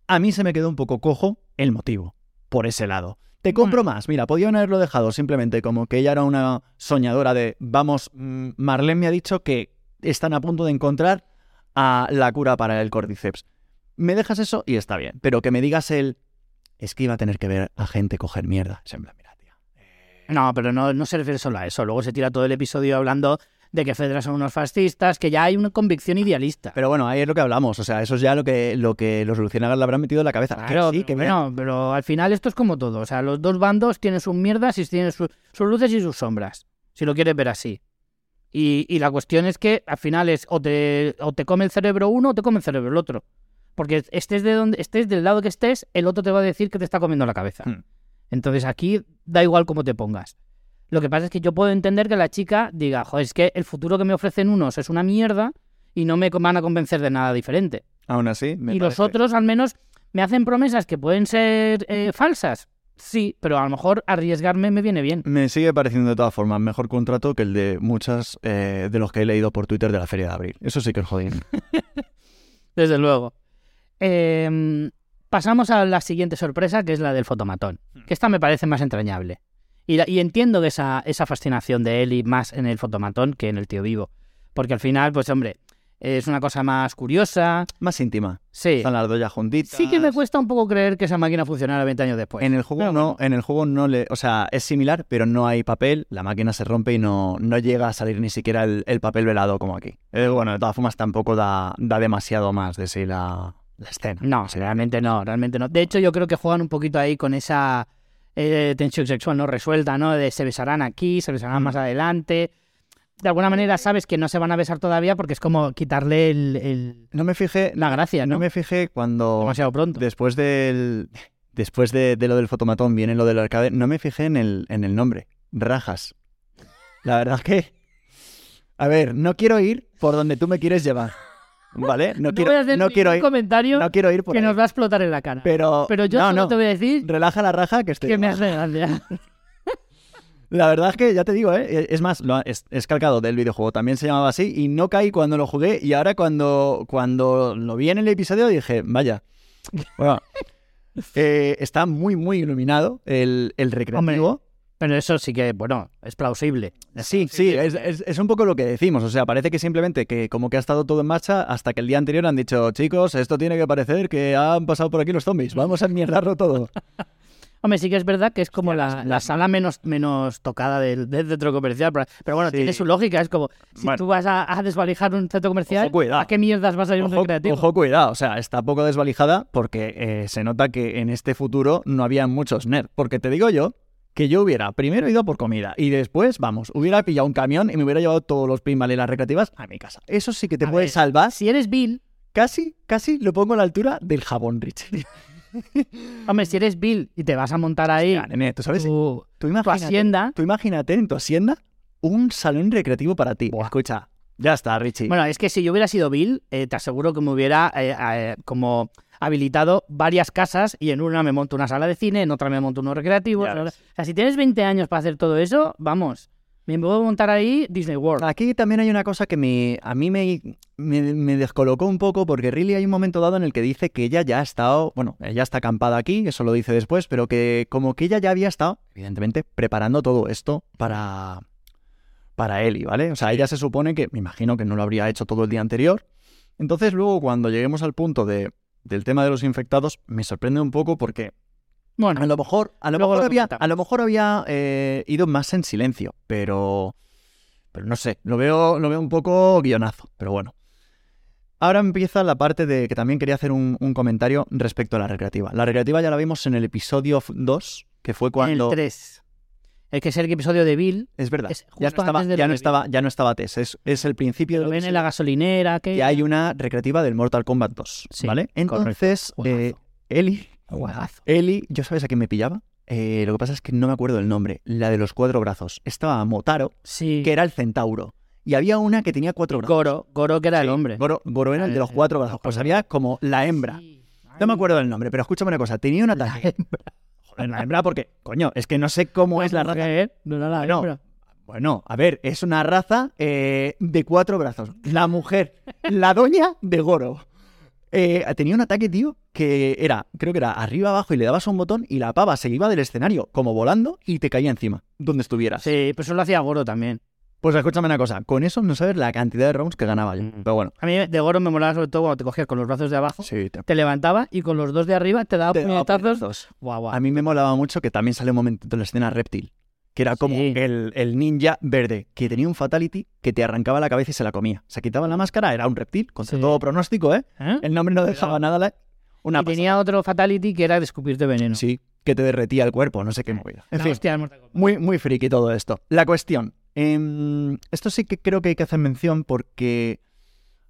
a mí se me quedó un poco cojo el motivo, por ese lado. Te compro más, mira, podían haberlo dejado simplemente como que ella era una soñadora de, vamos, mm, Marlene me ha dicho que están a punto de encontrar a la cura para el cordyceps. Me dejas eso y está bien, pero que me digas el, es que iba a tener que ver a gente coger mierda. Es en plan, mira, tía. No, pero no, no se refiere solo a eso. Luego se tira todo el episodio hablando de que Fedra son unos fascistas, que ya hay una convicción idealista. Pero bueno, ahí es lo que hablamos. O sea, eso es ya lo que, lo que los Lucianagas le habrán metido en la cabeza. Que sí, que pero al final esto es como todo. O sea, los dos bandos tienen sus mierdas y tienen su- sus luces y sus sombras. Si lo quieres ver así. Y, y la cuestión es que al final es o te, o te come el cerebro uno o te come el cerebro el otro. Porque estés de donde estés, del lado que estés, el otro te va a decir que te está comiendo la cabeza. Hmm. Entonces aquí da igual cómo te pongas. Lo que pasa es que yo puedo entender que la chica diga, joder, es que el futuro que me ofrecen unos es una mierda y no me van a convencer de nada diferente. Aún así, me y los otros al menos me hacen promesas que pueden ser eh, falsas. Sí, pero a lo mejor arriesgarme me viene bien. Me sigue pareciendo de todas formas mejor contrato que el de muchas eh, de los que he leído por Twitter de la Feria de Abril. Eso sí que es jodido. Desde luego. Em, pasamos a la siguiente sorpresa, que es la del fotomatón. Que esta me parece más entrañable. Y, la- y entiendo esa, esa fascinación de Eli más en el fotomatón que en el tío vivo. Porque al final, pues hombre, es una cosa más curiosa. Más íntima. Sí. Están las dos ya juntitas. Sí que me cuesta un poco creer que esa máquina funcionara 20 años después. En el juego Pero no, en el juego no le, o sea, es similar, pero no hay papel, la máquina se rompe y no, no llega a salir ni siquiera el, el papel velado como aquí. Eh, bueno, de todas formas tampoco da, da demasiado más de sí la, la escena. No, realmente no, realmente no. De hecho, yo creo que juegan un poquito ahí con esa eh, tensión sexual no resuelta, ¿no? De se besarán aquí, se besarán más adelante. De alguna manera sabes que no se van a besar todavía porque es como quitarle el, el- No me fijé, la gracia, ¿no? no me fijé cuando Demasiado pronto. después del después de, de lo del fotomatón viene lo del arcade, no me fijé en el, en el nombre, Rajas. La verdad es que a ver, no quiero ir por donde tú me quieres llevar. ¿Vale? No, No quiero voy a hacer no quiero ningún ir comentario no quiero ir por que ahí. nos va a explotar en la cara. Pero, Pero yo no, solo no. te voy a decir Relaja la raja que estoy. que me hace gracia. La verdad es que ya te digo, ¿eh? es más, lo es, es calcado del videojuego, también se llamaba así y no caí cuando lo jugué y ahora cuando, cuando lo vi en el episodio dije, vaya, bueno, eh, está muy, muy iluminado el, el recreativo. Pero eso sí que, bueno, es plausible. Sí, sí, es, es- es un poco lo que decimos. O sea, parece que simplemente que como que ha estado todo en marcha hasta que el día anterior han dicho, chicos, esto tiene que parecer que han pasado por aquí los zombies, vamos a mierdarlo todo. Hombre, sí que es verdad que es como la, la sala menos, menos tocada del, del centro comercial. Pero, pero bueno, Sí. tiene su lógica. Es como, si Bueno. tú vas a, a desvalijar un centro comercial, Ojo. ¿a qué mierdas vas a ir un Ojo, recreativo? ojo, cuidado, o sea, está poco desvalijada porque eh, se nota que en este futuro no había muchos nerds. Porque te digo yo que yo hubiera primero ido por comida y después, vamos, hubiera pillado un camión y me hubiera llevado todos los pinball y las recreativas a mi casa. Eso sí que te A puede ver, salvar. Si eres Bill, Casi, casi lo pongo a la altura del jabón, Richie. hombre, si eres Bill y te vas a montar ahí nene, ¿tú sabes? tu, Tú tu imagínate, hacienda. tú imagínate en tu hacienda un salón recreativo para ti. Buah. Escucha, ya está, Richie. Bueno, es que si yo hubiera sido Bill, eh, te aseguro que me hubiera eh, eh, como habilitado varias casas y en una me monto una sala de cine, en otra me monto uno recreativo. O sea, si tienes 20 años para hacer todo eso, vamos, me puedo montar ahí Disney World. Aquí también hay una cosa que me, a mí me, me, me descolocó un poco porque Riley hay un momento dado en el que dice que ella ya ha estado, bueno, ella está acampada aquí, eso lo dice después, pero que como que ella ya había estado, evidentemente, preparando todo esto para, para Ellie, ¿vale? O sea, ella se supone que, me imagino que no lo habría hecho todo el día anterior. Entonces luego cuando lleguemos al punto de, del tema de los infectados, me sorprende un poco porque Bueno, a lo mejor, a lo mejor lo había, a lo mejor había eh, ido más en silencio, pero, pero no sé, lo veo, lo veo un poco guionazo, pero bueno. Ahora empieza la parte de que también quería hacer un, un comentario respecto a la recreativa. La recreativa ya la vimos en el episodio 2, que fue cuando... el 3. El que es el episodio de Bill, Es verdad, Es ya, no estaba, de ya, lo no de estaba, ya no estaba Tess, es, es el principio lo del ven en la gasolinera, que Y hay una recreativa del Mortal Kombat 2, Sí, ¿vale? Entonces, eh, Eli, Juegazo. Eli, ¿yo sabes a quién me pillaba? Eh, lo que pasa es que no me acuerdo el nombre. La de los cuatro brazos. Estaba Motaro, Sí. que era el centauro. Y había una que tenía cuatro brazos. Goro, Goro que era el hombre. Goro, Goro era el de los Eh, cuatro brazos. Pues había como la hembra. No me acuerdo del nombre, pero escúchame una cosa. Tenía una ataque. Joder, la hembra porque, coño, es que no sé cómo es la raza. mujer, no era la Bueno, hembra. Bueno, a ver, es una raza eh, de cuatro brazos. La mujer, la doña de Goro. Eh, tenía un ataque, tío, que era, creo que era arriba abajo y le dabas a un botón y la pava se iba del escenario como volando y te caía encima, donde estuvieras. Sí, pero eso lo hacía Goro también. Pues escúchame una cosa, con eso no sabes la cantidad de rounds que ganaba yo. Pero bueno. A mí de Goro me molaba sobre todo cuando te cogías con los brazos de abajo, Sí, te, te levantaba y con los dos de arriba te daba te puñetazos. Guau, guau. A mí me molaba mucho que también sale un momentito en la escena Reptil. que era como Sí. el, el ninja verde, que tenía un fatality que te arrancaba la cabeza y se la comía. Se quitaba la máscara, era un reptil, contra Sí. todo pronóstico, ¿eh? ¿Eh? El nombre no dejaba nada. la- Una Y tenía otro fatality que era de escupirte veneno. Sí, que te derretía el cuerpo, no sé qué movida. En La fin, hostia muy, muy friki todo esto. La cuestión. Em, esto sí que creo que hay que hacer mención porque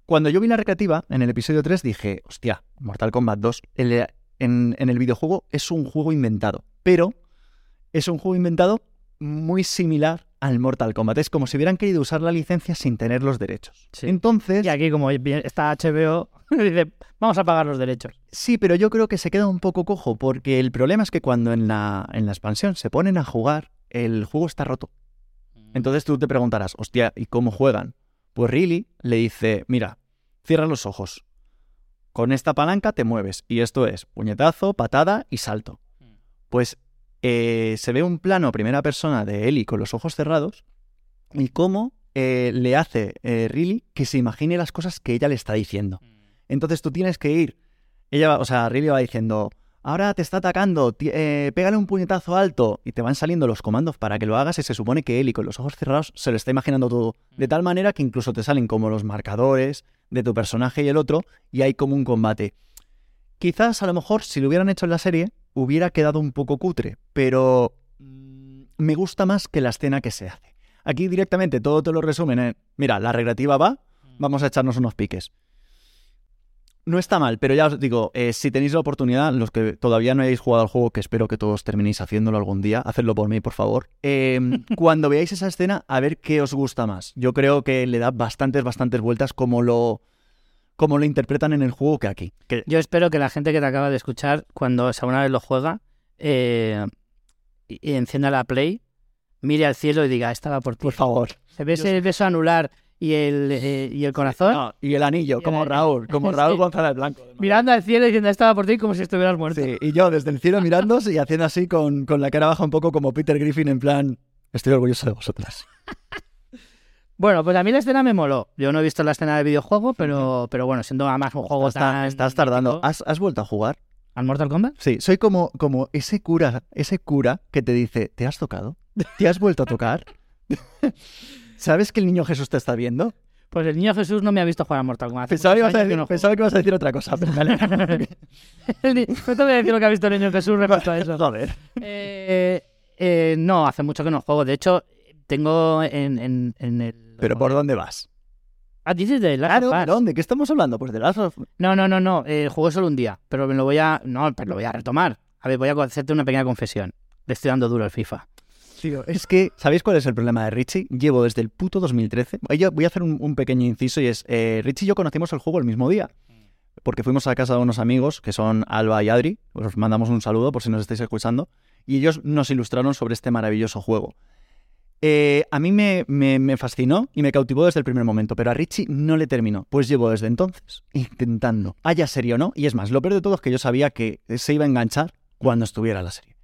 cuando yo vi la recreativa en el episodio 3 dije, hostia, Mortal Kombat 2 el- en, en el videojuego es un juego inventado, pero es un juego inventado muy similar al Mortal Kombat. Es como si hubieran querido usar la licencia sin tener los derechos. Sí. Entonces, Y aquí, como está HBO, dice, vamos a pagar los derechos. Sí, pero yo creo que se queda un poco cojo, porque el problema es que cuando en la, en la expansión se ponen a jugar, el juego está roto. Entonces tú te preguntarás, hostia, ¿y cómo juegan? Pues Riley le dice, mira, cierra los ojos. Con esta palanca te mueves, y esto es puñetazo, patada y salto. Pues eh, se ve un plano primera persona de Ellie con los ojos cerrados, y cómo eh, le hace eh, Riley que se imagine las cosas que ella le está diciendo. Entonces tú tienes que ir. Ella va, o sea, Riley va diciendo, ahora te está atacando, eh, pégale un puñetazo alto. Y te van saliendo los comandos para que lo hagas y se supone que Eli con los ojos cerrados se lo está imaginando todo. De tal manera que incluso te salen como los marcadores de tu personaje y el otro y hay como un combate. Quizás a lo mejor si lo hubieran hecho en la serie hubiera quedado un poco cutre, pero mm, me gusta más que la escena que se hace. Aquí directamente todo te lo resumen en, mira, la recreativa va, vamos a echarnos unos piques. No está mal, pero ya os digo, eh, si tenéis la oportunidad, los que todavía no hayáis jugado al juego, que espero que todos terminéis haciéndolo algún día, hacedlo por mí, por favor. eh, cuando veáis esa escena, a ver qué os gusta más. Yo creo que le da bastantes, bastantes vueltas como lo, como lo interpretan en el juego que aquí. Que, Yo espero que la gente que te acaba de escuchar, cuando alguna vez lo juega, eh, y encienda la Play, mire al cielo y diga, estaba por ti. por favor. ¿Se ve ese beso anular y el, eh, y el corazón? No, y el anillo, como el- Raúl, como Sí. Raúl González Blanco. Mirando al cielo y diciendo, estaba por ti como si estuvieras muerto. Sí, y yo desde el cielo mirando y haciendo así con, con la cara baja un poco como Peter Griffin en plan, estoy orgulloso de vosotras. Bueno, pues a mí la escena me moló. Yo no he visto la escena del videojuego, pero, pero bueno, siendo además un juego Estás, tan... estás tardando. ¿Has, has vuelto a jugar? ¿Al Mortal Kombat? Sí, soy como, como ese cura, ese cura que te dice, ¿te has tocado? ¿Te has vuelto a tocar? ¿Sabes que el niño Jesús te está viendo? Pues el niño Jesús no me ha visto jugar a Mortal Kombat. Pensaba que, ibas a decir, no pensaba que ibas a decir otra cosa, pero me no te voy a decir lo que ha visto el niño Jesús respecto a eso. Joder. Eh, eh, no, hace mucho que no juego. De hecho, tengo en, en, en el... ¿Pero por dónde vas? Ah, dices de Last Claro, of Us. ¿dónde? ¿Qué estamos hablando? Pues de Last of No, no, no, no. Eh, jugué solo un día, pero me lo voy a... No, pero lo voy a retomar. A ver, voy a hacerte una pequeña confesión. Le estoy dando duro al FIFA. Tío, es que, ¿sabéis cuál es el problema de Richie? Llevo desde el puto 2013. Yo voy a hacer un, un pequeño inciso y es, eh, Richie y yo conocimos el juego el mismo día. Porque fuimos a casa de unos amigos que son Alba y Adri. Os mandamos un saludo por si nos estáis escuchando. Y ellos nos ilustraron sobre este maravilloso juego. Eh, a mí me, me- me fascinó y me cautivó desde el primer momento, pero a Richie no le terminó. Pues llevo desde entonces intentando, haya serie o no. Y es más, lo peor de todo es que yo sabía que se iba a enganchar cuando estuviera la serie.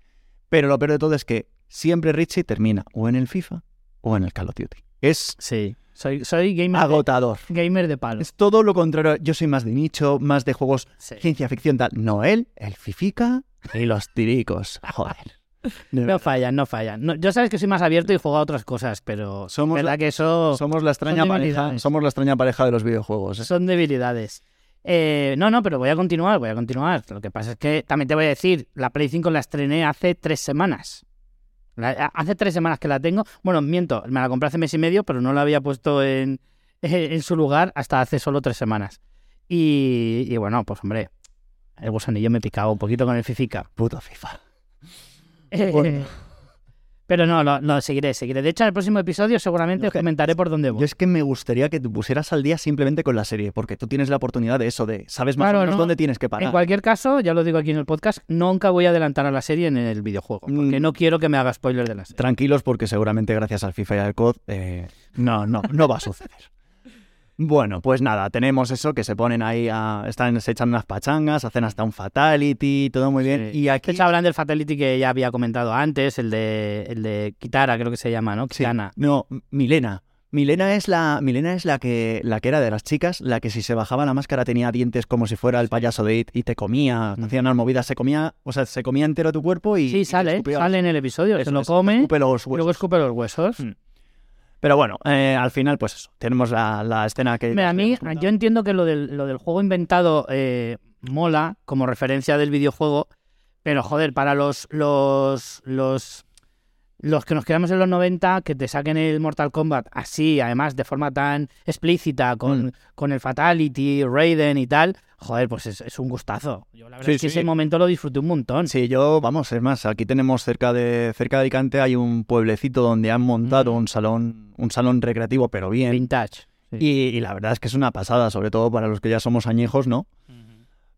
Pero lo peor de todo es que siempre Richie termina o en el FIFA o en el Call of Duty. Es Sí. Soy, soy gamer, de, agotador. gamer de palo. Es todo lo contrario. Yo soy más de nicho, más de juegos Sí. ciencia ficción tal. No él, el Fifica y los tiricos. Joder. De No fallan, no fallan. No, yo sabes que soy más abierto y juego a otras cosas, pero Somos verdad la- que eso Somos la extraña pareja. Somos la extraña pareja de los videojuegos. ¿eh? son debilidades. Eh, no, no, pero voy a continuar, voy a continuar. Lo que pasa es que también te voy a decir, la Play 5 la estrené hace tres semanas. Hace tres semanas que la tengo. Bueno, miento, me la compré hace mes y medio, pero no la había puesto en, en su lugar hasta hace solo tres semanas. Y, y bueno, pues hombre, el gusanillo me picaba un poquito con el Fifica. Puto FIFA. Eh, Bueno. Pero no, no, no, seguiré, seguiré. De hecho, en el próximo episodio seguramente os comentaré por dónde Yo voy. es que me gustaría que te pusieras al día simplemente con la serie, porque tú tienes la oportunidad de eso, de sabes más Claro, o menos no. dónde tienes que parar. En cualquier caso, ya lo digo aquí en el podcast, nunca voy a adelantar a la serie en el videojuego, porque Mm. no quiero que me haga spoiler de la serie. Tranquilos porque seguramente gracias al FIFA y al COD eh, no, no, no va a suceder. Bueno, pues nada, tenemos eso que se ponen ahí a... Están, se echan unas pachangas, hacen hasta un fatality, todo muy bien. Sí. Y aquí... Hablan del Fatality que ya había comentado antes, el de, el de Kitara, creo que se llama, ¿no? Sí, Kitana. no, Milena. Milena es la Milena es la que la que era de las chicas, la que si se bajaba la máscara tenía dientes como si fuera el payaso de It y te comía, Mm. hacía unas movidas, se comía, o sea, se comía entero tu cuerpo y Sí, sale, sale en el episodio, Eso se lo come escupe los y luego escupe los huesos. Mm. Pero bueno, eh, al final pues eso, tenemos la, la escena que Mira, a mí, yo entiendo que lo del, lo del juego inventado eh, mola como referencia del videojuego, pero joder, para los, los, los, los que nos quedamos en los 90, que te saquen el Mortal Kombat así, además de forma tan explícita, con, Mm. con el Fatality, Raiden y tal, joder, pues es, es un gustazo. Yo la verdad Sí, es que sí. ese momento lo disfruté un montón. Sí, yo, vamos, es más, aquí tenemos cerca de cerca de Alicante hay un pueblecito donde han montado Mm. un salón un salón recreativo, pero bien. Vintage. Sí. Y, y la verdad es que es una pasada, sobre todo para los que ya somos añejos, ¿no?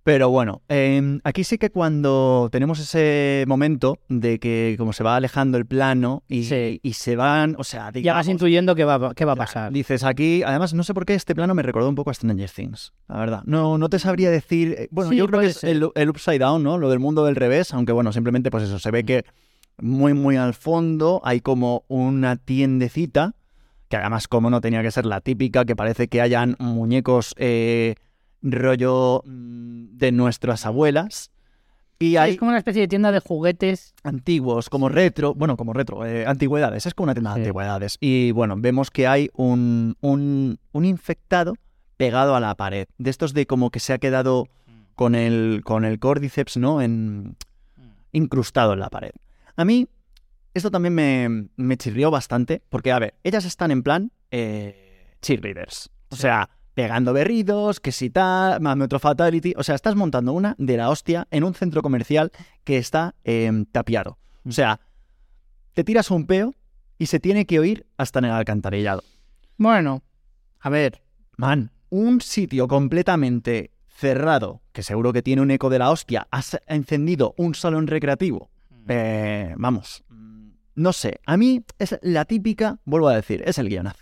Pero bueno, eh, aquí sí que cuando tenemos ese momento de que como se va alejando el plano y, Sí. y se van, o sea, Ya vas digamos, intuyendo qué va, qué va a pasar. Dices aquí, además no sé por qué este plano me recordó un poco a Stranger Things, la verdad. No, no te sabría decir, eh, bueno, Sí, yo creo que es el, el upside down, ¿no? Lo del mundo del revés, aunque bueno, simplemente pues eso, se ve que muy muy al fondo hay como una tiendecita, que además como no tenía que ser la típica, que parece que hayan muñecos eh, rollo mm, de nuestras abuelas. Y hay Es como una especie de tienda de juguetes. antiguos, como retro, bueno, como retro, eh, antigüedades, es como una tienda de Sí. antigüedades. Y bueno, vemos que hay un, un, un infectado pegado a la pared, de estos de como que se ha quedado con el, con el córdiceps, ¿no? En, incrustado en la pared. A mí, esto también me, me chirrió bastante, porque, a ver, ellas están en plan eh, cheerleaders. O sea, pegando berridos, que si tal, mame otro fatality. O sea, estás montando una de la hostia en un centro comercial que está em, tapiado. O sea, te tiras un peo y se tiene que oír hasta en el alcantarillado. Bueno, a ver, Man, un sitio completamente cerrado, que seguro que tiene un eco de la hostia, has encendido un salón recreativo. Eh, vamos, mm, no sé, a mí es la típica, vuelvo a decir, es el guionazo.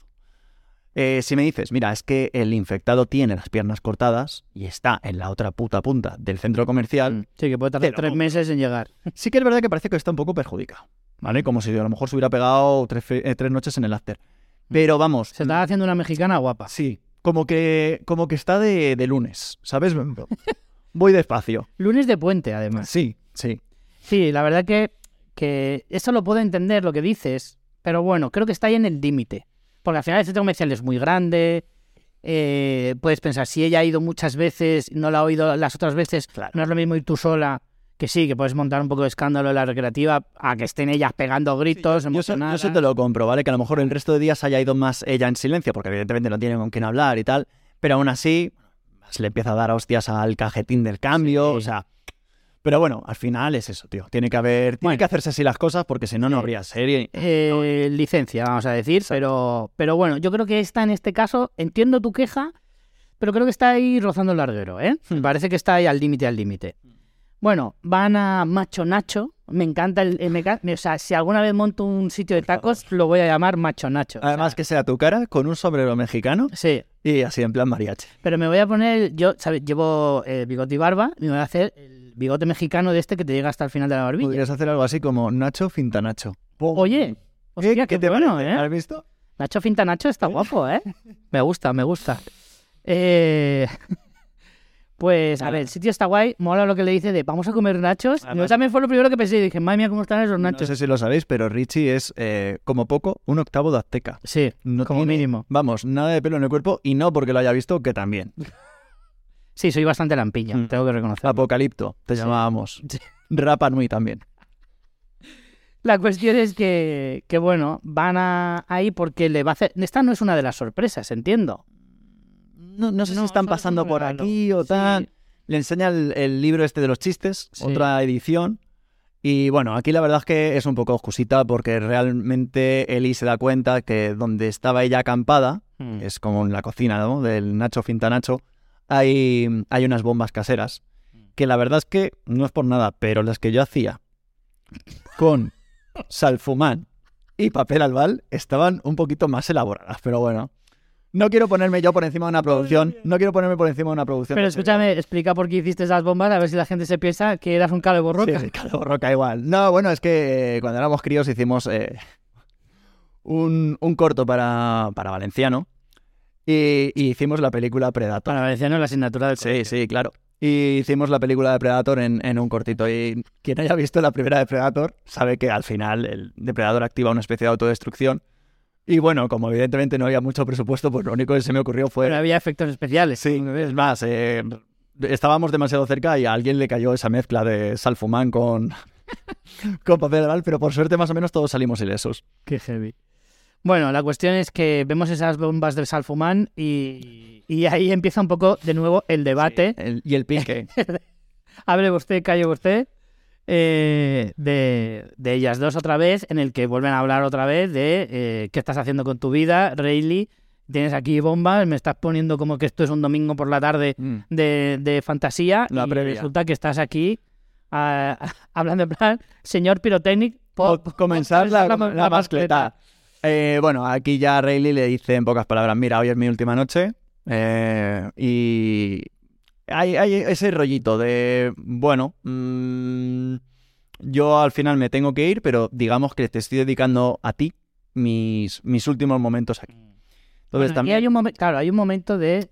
Eh, si me dices, mira, es que el infectado tiene las piernas cortadas y está en la otra puta punta del centro comercial, sí, que puede tardar tres meses en llegar. sí que es verdad que parece que está un poco perjudicado, ¿vale? Como si a lo mejor se hubiera pegado tres, eh, tres noches en el after. Pero vamos, Se está haciendo una mexicana guapa. Sí, como que, como que está de, de lunes, ¿sabes? Voy despacio. Lunes de puente, además. Sí, sí. Sí, la verdad que, que eso lo puedo entender, lo que dices, pero bueno, creo que está ahí en el límite. Porque al final el centro comercial es muy grande. eh, puedes pensar, si ella ha ido muchas veces, no la ha oído las otras veces, Claro. no es lo mismo ir tú sola, que sí, que puedes montar un poco de escándalo en la recreativa, a que estén ellas pegando gritos, Yo, eso- yo eso te lo compro, ¿vale? Que a lo mejor el resto de días haya ido más ella en silencio, porque evidentemente no tiene con quién hablar y tal, pero aún así se le empieza a dar hostias al cajetín del cambio, Sí. o sea... Pero bueno, al final es eso, tío. Tiene que haber, tiene Bueno. que hacerse así las cosas porque si no, no habría serie. Eh, licencia, vamos a decir, pero, pero bueno, yo creo que esta en este caso, entiendo tu queja, pero creo que está ahí rozando el larguero, ¿eh? Hmm. parece que está ahí al límite, al límite. Bueno, van a Macho Nacho, me encanta el, el meca- o sea, si alguna vez monto un sitio de tacos, lo voy a llamar Macho Nacho. o sea, Además que sea tu cara con un sombrero mexicano Sí, y así en plan mariachi. pero me voy a poner, yo, ¿sabes? Llevo eh, bigote y barba, y me voy a hacer el bigote mexicano de este que te llega hasta el final de la barbilla. Podrías hacer algo así como Nacho finta Nacho. Oye, hostia, qué, te bueno, parece? ¿eh? ¿Has visto? Nacho Finta Nacho está guapo, ¿eh? Me gusta, me gusta. Eh, Pues, a ver, el sitio está guay. Mola lo que le dice de vamos a comer nachos. Yo también fue lo primero que pensé. y Dije, madre mía, cómo están esos No nachos. sé si lo sabéis, pero Richie es, eh, como poco, un octavo de azteca. Sí, No como tiene- mínimo. Vamos, nada de pelo en el cuerpo y no porque lo haya visto, que también. Sí, soy bastante lampiña, Mm. tengo que reconocer. Apocalipto, te Sí. llamábamos. Sí. Rapa Nui también. La cuestión es que, que, bueno, van a ahí porque le va a hacer. Esta no es una de las sorpresas, entiendo. No, no sé si están pasando por aquí o Sí. tal. Le enseña el, el libro este de los chistes, Sí. otra edición. Y bueno, aquí la verdad es que es un poco oscusita porque realmente Eli se da cuenta que donde estaba ella acampada, Mm. es como en la cocina ¿no? del Nacho Finta Nacho, hay, hay unas bombas caseras. Que la verdad es que no es por nada, pero las que yo hacía con salfumán y papel albal estaban un poquito más elaboradas. Pero bueno, no quiero ponerme yo por encima de una producción. No quiero ponerme por encima de una producción. Pero escúchame, explica por qué hiciste esas bombas, a ver si la gente se piensa que eras un calvo roca. Sí, Calvo Roca igual. No, bueno, es que eh, cuando éramos críos hicimos eh, un, un corto para, para Valenciano y, y hicimos la película Predator. Para Valenciano la asignatura del Sí, sí, claro. Y hicimos la película de Predator en, en un cortito. Y quien haya visto la primera de Predator sabe que al final el depredador activa una especie de autodestrucción. Y bueno, como evidentemente no había mucho presupuesto, pues lo único que se me ocurrió fue... Pero había efectos especiales. Sí, es más, eh, estábamos demasiado cerca y a alguien le cayó esa mezcla de salfumán con, con papel bal, pero por suerte más o menos todos salimos ilesos. Qué heavy. Bueno, la cuestión es que vemos esas bombas de Salfumán y, y ahí empieza un poco de nuevo el debate. El- y el pique. Hable usted, calle usted. Eh, de, de ellas dos otra vez, en el que vuelven a hablar otra vez de eh, qué estás haciendo con tu vida, Rayleigh. Tienes aquí bombas, me estás poniendo como que esto es un domingo por la tarde Mm. de, de fantasía La y resulta que estás aquí ah, hablando en plan, señor Pyrotechnic, po- Po- comenzar la, la- la, la mascleta. Eh, bueno, aquí ya Rayleigh le dice en pocas palabras, mira, hoy es mi última noche eh, y hay, hay ese rollito de, bueno, mm, yo al final me tengo que ir, pero digamos que te estoy dedicando a ti mis, mis últimos momentos aquí. Entonces Bueno, aquí también, hay un momento, claro, hay un momento de,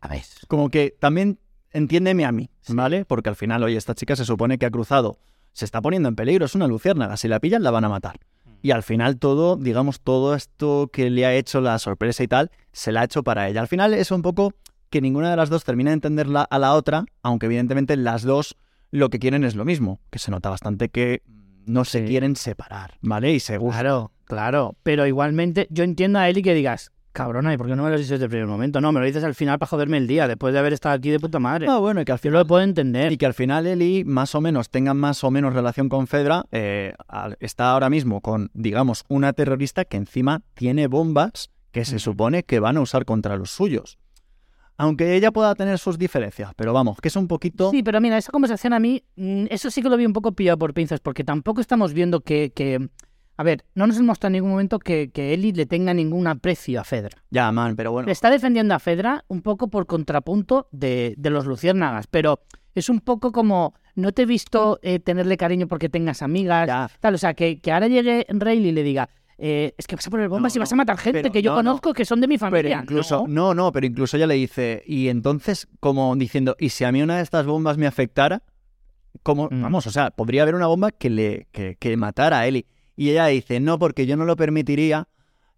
a ver, como que también entiéndeme a mí, ¿vale? Porque al final, oye, esta chica se supone que ha cruzado, se está poniendo en peligro, es una luciérnaga, si la pillan la van a matar. Y al final todo, digamos, todo esto que le ha hecho la sorpresa y tal, se la ha hecho para ella. Al final es un poco que ninguna de las dos termina de entenderla a la otra, aunque evidentemente las dos lo que quieren es lo mismo, que se nota bastante que no se Sí. quieren separar, ¿vale? Y se gustan. Claro, claro. Pero igualmente, yo entiendo a Eli que digas, cabrona, ¿y por qué no me lo dices desde el primer momento? No, me lo dices al final para joderme el día, después de haber estado aquí de puta madre. Ah, bueno, y que al Yo final lo puedo entender. Y que al final Eli, más o menos, tenga más o menos relación con Fedra, eh, está ahora mismo con, digamos, una terrorista que encima tiene bombas que se supone que van a usar contra los suyos. Aunque ella pueda tener sus diferencias, pero vamos, que es un poquito... Sí, pero mira, esa conversación a mí, mm, eso sí que lo vi un poco pillado por pinzas, porque tampoco estamos viendo que, que- a ver, no nos hemos mostrado en ningún momento que, que Eli le tenga ningún aprecio a Fedra. Ya, man, pero bueno. Le está defendiendo a Fedra un poco por contrapunto de, de los luciérnagas, pero es un poco como, no te he visto eh, tenerle cariño porque tengas amigas, Ya. tal, o sea, que, que ahora llegue Rayleigh y le diga, eh, es que vas a poner bombas No, y vas a matar gente pero que yo no, no. conozco que son de mi Pero familia. incluso, No. no, pero incluso ella le dice, y entonces, como diciendo, ¿y si a mí una de estas bombas me afectara? Como, Mm. vamos, o sea, podría haber una bomba que le que, que matara a Eli. Y ella dice, no, porque yo no lo permitiría.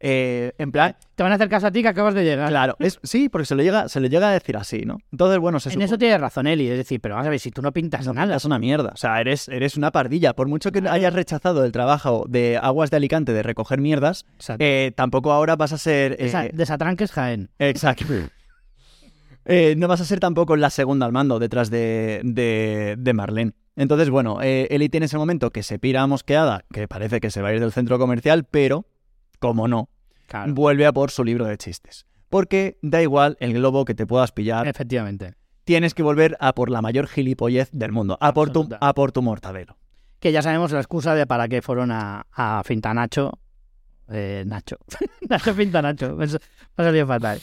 Eh, en plan, Te van a hacer caso a ti que acabas de llegar. claro, es, sí, porque se le llega, se le llega a decir así, ¿no? Entonces, bueno, se En supone eso tienes razón, Eli. Es decir, pero vamos a ver, si tú no pintas nada. es una mierda. O sea, eres, eres una pardilla. Por mucho que hayas rechazado el trabajo de Aguas de Alicante de recoger mierdas, eh, tampoco ahora vas a ser. eh, desa- desatranques Jaén. Exacto. Eh, no vas a ser tampoco la segunda al mando detrás de, de, de Marlene. Entonces, bueno, eh, Eli tiene ese momento que se pira mosqueada, que parece que se va a ir del centro comercial, pero, como no, Claro. vuelve a por su libro de chistes. Porque da igual el globo que te puedas pillar, Efectivamente. tienes que volver a por la mayor gilipollez del mundo, a por tu, a por tu mortadelo. Que ya sabemos la excusa de para qué fueron a, a Finta Nacho. Eh, Nacho. Nacho Finta Nacho. Me ha salido fatal.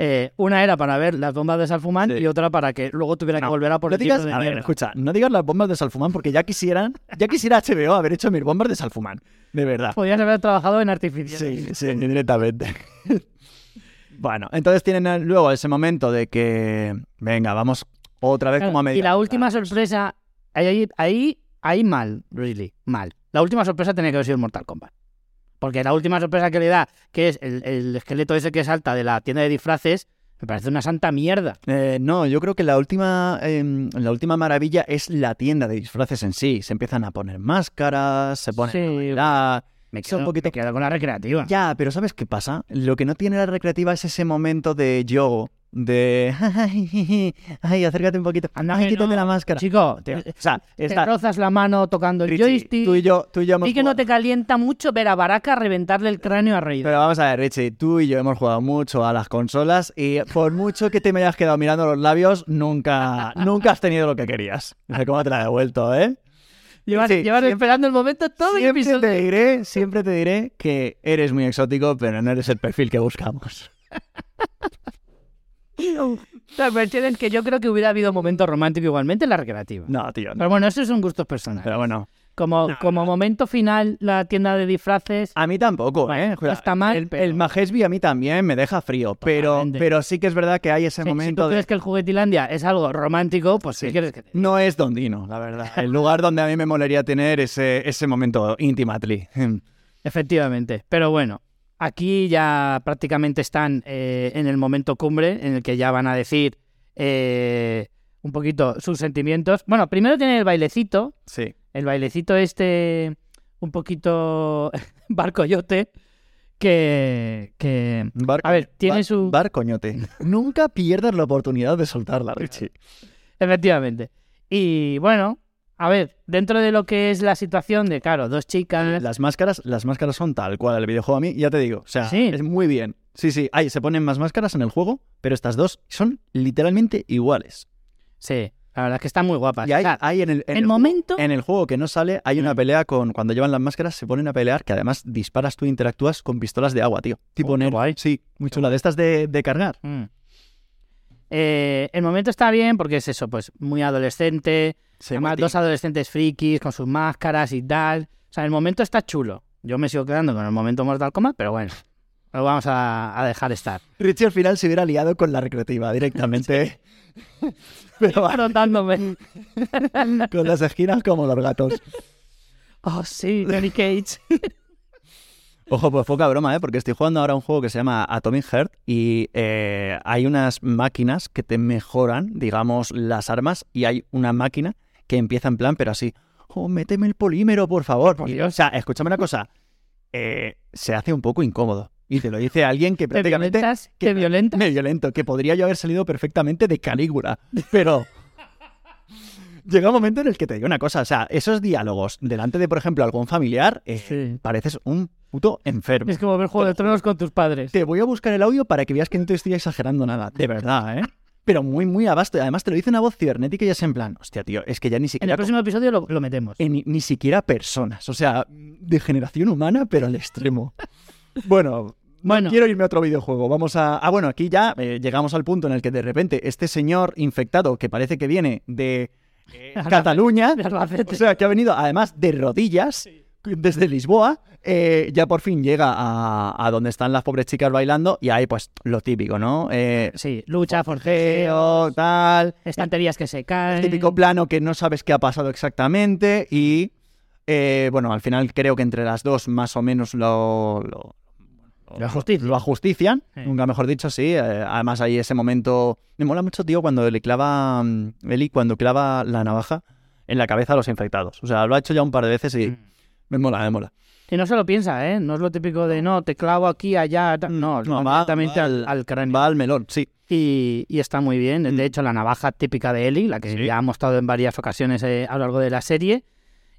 Eh, una era para ver las bombas de Salfumán Sí. y otra para que luego tuviera que volver a por No el digas, de a ver, escucha, no digas las bombas de Salfumán porque ya quisieran, ya quisiera HBO haber hecho mis bombas de Salfumán, de verdad. Podías haber trabajado en artificial. Sí, sí, directamente. bueno, entonces tienen luego ese momento de que, venga, vamos otra vez Claro, como a media. y la última sorpresa, ahí, ahí, ahí mal, really, mal. La última sorpresa tenía que haber sido Mortal Kombat. Porque la última sorpresa que le da, que es el, el esqueleto ese que salta de la tienda de disfraces, me parece una santa mierda. Eh, no, yo creo que la última, em, la última maravilla es la tienda de disfraces en sí. Se empiezan a poner máscaras, se ponen Sí. a. Me Es quedo, un poquito- me quedo con la recreativa. Ya, pero ¿sabes qué pasa? Lo que no tiene la recreativa es ese momento de yogo, de... Ay, acércate un poquito. Anda Ay, que quítate no. la máscara. Chico, te, O sea, te está... rozas la mano tocando el Richie, joystick. tú y yo, tú y yo hemos y que no te calienta mucho ver a Baraka reventarle el cráneo a Rey. Pero vamos a ver, Richie, tú y yo hemos jugado mucho a las consolas y por mucho que te me hayas quedado mirando los labios, nunca, nunca has tenido lo que querías. No sé cómo te la he devuelto, ¿eh? Sí, siempre- esperando el momento todo el episodio. te diré, siempre te diré que eres muy exótico, pero no eres el perfil que buscamos. La cuestión es que yo creo que hubiera habido momento romántico igualmente en la recreativa. No, tío, no. Pero bueno, esos son gustos personales. Pero bueno, Como, como momento final, la tienda de disfraces. A mí tampoco, Bueno, ¿eh? está mal, El, el Majesby a mí también me deja frío, pero, Totalmente. pero sí que es verdad que hay ese Sí, si momento tú de... crees que el juguetilandia es algo romántico, pues ¿qué Sí. quieres que te? No es Dondino, la verdad. El lugar donde a mí me molaría tener ese, ese momento intimately. Efectivamente. Pero bueno, aquí ya prácticamente están eh, en el momento cumbre en el que ya van a decir eh, un poquito sus sentimientos. Bueno, primero tiene el bailecito, Sí. el bailecito este un poquito barcoyote que, que Bar- A ver, tiene bar- su- Bar coñote. Nunca pierdas la oportunidad de soltarla, Richie. efectivamente. Y bueno, a ver, dentro de lo que es la situación de, claro, dos chicas... Las máscaras, las máscaras son tal cual el videojuego a mí, ya te digo. O sea, Sí. es muy bien. Sí, sí. Ahí se ponen más máscaras en el juego, pero estas dos son literalmente iguales. Sí, la verdad es que están muy guapas. Y hay, en el, en el el momento... En el juego que no sale, hay una pelea con. Cuando llevan las máscaras, se ponen a pelear, que además disparas tú e interactúas con pistolas de agua, tío. Tipo Oh, Nerf. guay. Sí, muy chula. De estas de, de cargar. Mm. Eh, el momento está bien porque es eso, pues muy adolescente. Se Además, mete. dos adolescentes frikis con sus máscaras y tal. O sea, el momento está chulo. Yo me sigo quedando con el momento Mortal Kombat, pero bueno, lo vamos a, a dejar estar. Richie al final se hubiera liado con la recreativa directamente. Pero va, Rotándome. con las esquinas como los gatos. Oh, sí, Johnny Cage. Ojo, pues poca broma, ¿eh? Porque estoy jugando ahora un juego que se llama Atomic Heart y eh, hay unas máquinas que te mejoran, digamos, las armas y hay una máquina que empieza en plan, pero así, oh, méteme el polímero, por favor. Por Y, Dios. O sea, escúchame una cosa, eh, se hace un poco incómodo. Y te lo dice alguien que ¿Te prácticamente... ¿Te violentas? Me violento, que podría yo haber salido perfectamente de Calígula, pero... Llega un momento en el que te digo una cosa, o sea, esos diálogos delante de, por ejemplo, algún familiar, eh, Sí. pareces un puto enfermo. Es como ver Juego de Tronos con tus padres. Te voy a buscar el audio para que veas que no te estoy exagerando nada, de verdad, ¿eh? Pero muy, muy a vasto. Y además te lo dice una voz cibernética y es en plan, hostia, tío, es que ya ni En siquiera... el próximo episodio lo, lo metemos. eh, ni, siquiera personas, o sea, degeneración humana, pero al extremo. Bueno, Bueno, Quiero irme a otro videojuego. Vamos a. Ah, bueno, aquí ya eh, llegamos al punto en el que de repente este señor infectado, que parece que viene de eh, Cataluña, de Albacete. o sea, que ha venido además de rodillas desde Lisboa, eh, ya por fin llega a, a donde están las pobres chicas bailando y ahí, pues, lo típico, ¿no? Eh, Sí, lucha, forceo, tal. estanterías que se caen. El típico plano que no sabes qué ha pasado exactamente y. eh, bueno, al final creo que entre las dos más o menos lo, lo, Lo ajustician. lo ajustician, Sí. nunca mejor dicho, sí. Además hay ese momento... Me mola mucho, tío, cuando le clava... mm, Eli, cuando clava la navaja en la cabeza a los infectados. O sea, lo ha hecho ya un par de veces y Mm. Me mola, me mola. Y no se lo piensa, ¿eh? No es lo típico de no, te clavo aquí, allá. ta-". No, No, va directamente va al, al- cráneo. Va al melón, sí. Y, y está muy bien. Mm. De hecho, la navaja típica de Ellie, la que Sí. ya ha mostrado en varias ocasiones eh, a lo largo de la serie.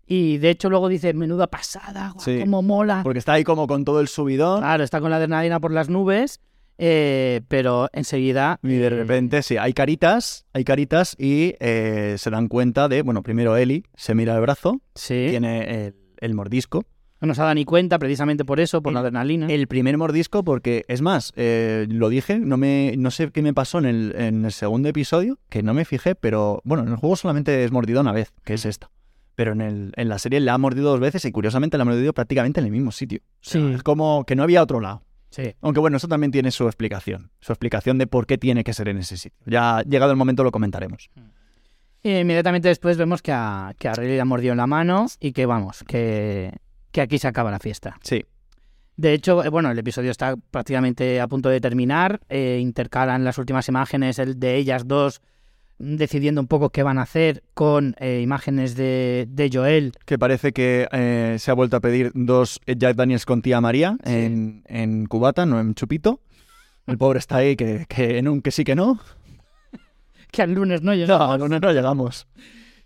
Y de hecho, luego dice, menuda pasada, guau, Sí. cómo mola. Porque está ahí como con todo el subidón Claro, está con la adrenalina por las nubes, eh, pero enseguida. y de eh, repente, sí, hay caritas, hay caritas y eh, se dan cuenta de... Bueno, primero Eli se mira el brazo, Sí. tiene el, el mordisco. No nos ha dado ni cuenta precisamente por eso, por la adrenalina. El primer mordisco, porque es más, eh, lo dije, no me, no sé qué me pasó en el, en el segundo episodio, que no me fijé, pero bueno, en el juego solamente es mordido una vez, que es esta. Pero en, el, en la serie la ha mordido dos veces y curiosamente la ha mordido prácticamente en el mismo sitio. O sea, Sí. Es como que no había otro lado. Sí. Aunque bueno, eso también tiene su explicación. Su explicación de por qué tiene que ser en ese sitio. Ya llegado el momento lo comentaremos. Y inmediatamente después vemos que a, que a Riley le ha mordido en la mano y que vamos, que, que aquí se acaba la fiesta. Sí. De hecho, eh, bueno, el episodio está prácticamente a punto de terminar. eh, intercalan las últimas imágenes el de ellas dos decidiendo un poco qué van a hacer con eh, imágenes de, de Joel. Que parece que eh, se ha vuelto a pedir dos Jack Daniels con tía María Sí. en, en cubata, no en chupito. El pobre está ahí que, que en un que sí que no. Que al lunes no llegamos. no, no, no llegamos.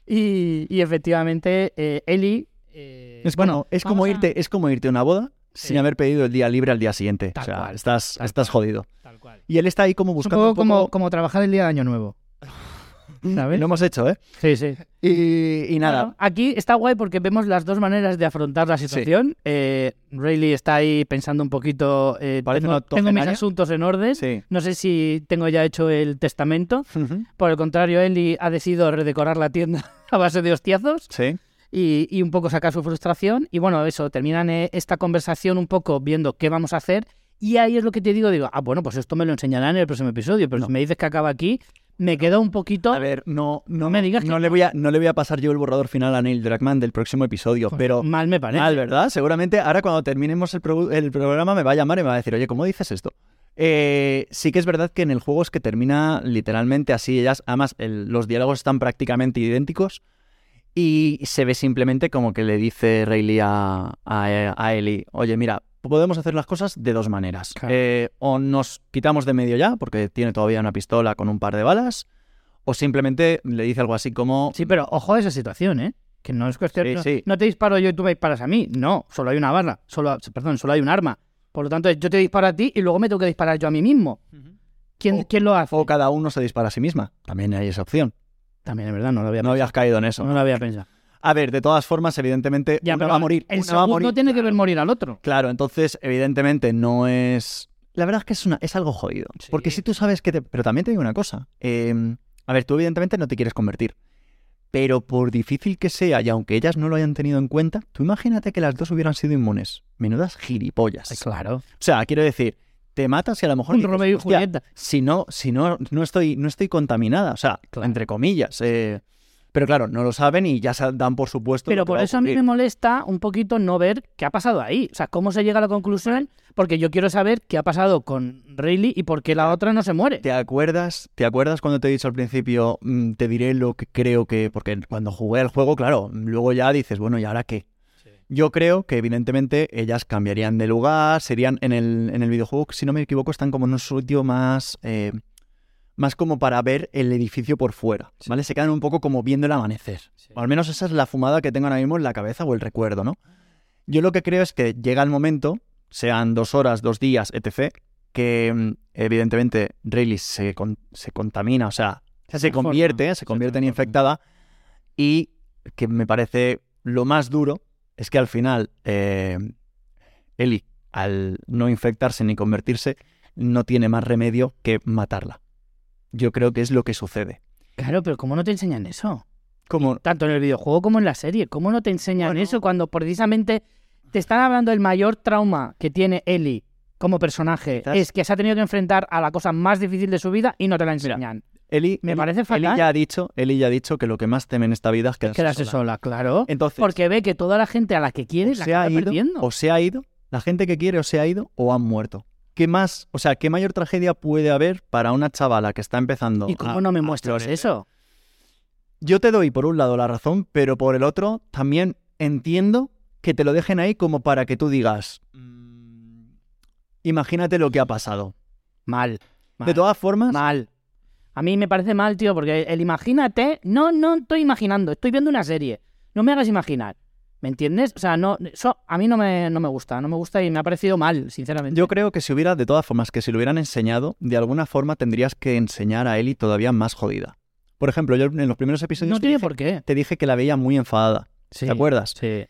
Y, y efectivamente, eh, Eli. eh, Es bueno, como, es, como a- irte, es como irte a una boda Sí. sin haber pedido el día libre al día siguiente. Tal o sea, cual, estás, tal estás jodido. Tal cual. Y él está ahí como un buscando. poco, un poco- Como, como trabajar el día de Año Nuevo. ¿Sabes? Lo hemos hecho, ¿eh? Sí, sí. Y, y nada. Bueno, aquí está guay porque vemos las dos maneras de afrontar la situación. Eh, Rayleigh está ahí pensando un poquito. eh, Parece tengo, tengo mis asuntos en orden. Sí. No sé si tengo ya hecho el testamento. Por el contrario, Ellie ha decidido redecorar la tienda a base de hostiazos. Sí. y, y un poco sacar su frustración. Y bueno, eso, terminan eh, esta conversación un poco viendo qué vamos a hacer. Y ahí es lo que te digo, digo, ah, bueno, pues esto me lo enseñarán en el próximo episodio, pero si me dices que acaba aquí, me quedo un poquito... A ver, no, no, me digas no que le no. voy a, no le voy a pasar yo el borrador final a Neil Druckmann del próximo episodio, Pues pero mal me parece. mal, ¿verdad? Seguramente ahora cuando terminemos el, pro- el programa me va a llamar y me va a decir, oye, ¿cómo dices esto? Eh, sí que es verdad que en el juego es que termina literalmente así, ellas, además el- los diálogos están prácticamente idénticos y se ve simplemente como que le dice Rayleigh a, a, a Ellie, oye, mira, podemos hacer las cosas de dos maneras. Claro. Eh, o nos quitamos de medio ya, porque tiene todavía una pistola con un par de balas, o simplemente le dice algo así como... Sí, pero ojo a esa situación, ¿eh? Que no es cuestión... Sí, no, sí. no te disparo yo y tú me disparas a mí. No, solo hay una barra. Solo, perdón, solo hay un arma. Por lo tanto, yo te disparo a ti y luego me tengo que disparar yo a mí mismo. ¿Quién, O- ¿quién lo hace? O cada uno se dispara a sí misma. También hay esa opción. También es verdad, no lo había No habías caído en eso. No lo había pensado. A ver, de todas formas, evidentemente, Ya, va a morir. El una va a segundo morir. tiene que ver morir al otro. Claro, entonces, evidentemente, no es. La verdad es que es, una, es algo jodido. Sí. Porque si tú sabes que te. Pero también te digo una cosa. eh, a ver, tú, evidentemente, no te quieres convertir. Pero por difícil que sea, y aunque ellas no lo hayan tenido en cuenta, tú imagínate que las dos hubieran sido inmunes. Menudas gilipollas. Claro. O sea, quiero decir, te matas y a lo mejor. Un dices, Romeo y "Hostia, Julieta. Si no, si no, no estoy, no estoy contaminada. O sea, Claro. entre comillas. eh, pero claro, no lo saben y ya se dan por supuesto. Pero por a eso a mí me molesta un poquito no ver qué ha pasado ahí. O sea, cómo se llega a la conclusión, porque yo quiero saber qué ha pasado con Rayleigh y por qué la otra no se muere. ¿Te acuerdas, ¿Te acuerdas cuando te he dicho al principio, mm, te diré lo que creo que... Porque cuando jugué el juego, claro, luego ya dices, bueno, ¿y ahora qué? Yo creo que evidentemente ellas cambiarían de lugar, serían en el, en el videojuego, si no me equivoco, están como en un sitio más... eh, más como para ver el edificio por fuera, ¿vale? Se quedan un poco como viendo el amanecer. O al menos esa es la fumada que tengo ahora mismo en la cabeza o el recuerdo, ¿no? Yo lo que creo es que llega el momento, sean dos horas, dos días, etc., que mm, evidentemente Rayleigh se, con- se contamina, o sea, se, convierte, se se convierte en infectada y que me parece lo más duro es que al final eh, Ellie, al no infectarse ni convertirse, no tiene más remedio que matarla. Yo creo que es lo que sucede. Claro, pero ¿cómo no te enseñan eso? Como, Tanto en el videojuego como en la serie. ¿Cómo no te enseñan Bueno. eso cuando precisamente te están hablando del mayor trauma que tiene Ellie como personaje? Quizás- Es que se ha tenido que enfrentar a la cosa más difícil de su vida y no te la enseñan. Ellie, Me Ellie- parece Ellie fatal. ya ha dicho, Ellie ya ha dicho que lo que más teme en esta vida es quedarse, Quedarse sola. sola, claro. Entonces, Porque ve que toda la gente a la que quiere la se ha ido, perdiendo. o se ha ido, la gente que quiere o se ha ido o han muerto. ¿Qué más, o sea, qué mayor tragedia puede haber para una chavala que está empezando? ¿Y cómo a- no me muestras eso? Yo te doy por un lado la razón, pero por el otro también entiendo que te lo dejen ahí como para que tú digas, "Mm, imagínate lo que ha pasado. Mal. mal. De todas formas, Mal. A mí me parece mal, tío, porque el imagínate, no, no estoy imaginando, estoy viendo una serie. No me hagas imaginar. ¿Me entiendes? O sea, no, eso a mí no me, no me gusta, no me gusta y me ha parecido mal, sinceramente. yo creo que si hubiera, de todas formas, que si lo hubieran enseñado, de alguna forma tendrías que enseñar a Ellie todavía más jodida. Por ejemplo, yo en los primeros episodios no te, tiene dije, por qué. te dije que la veía muy enfadada. Sí, ¿Te acuerdas? Sí.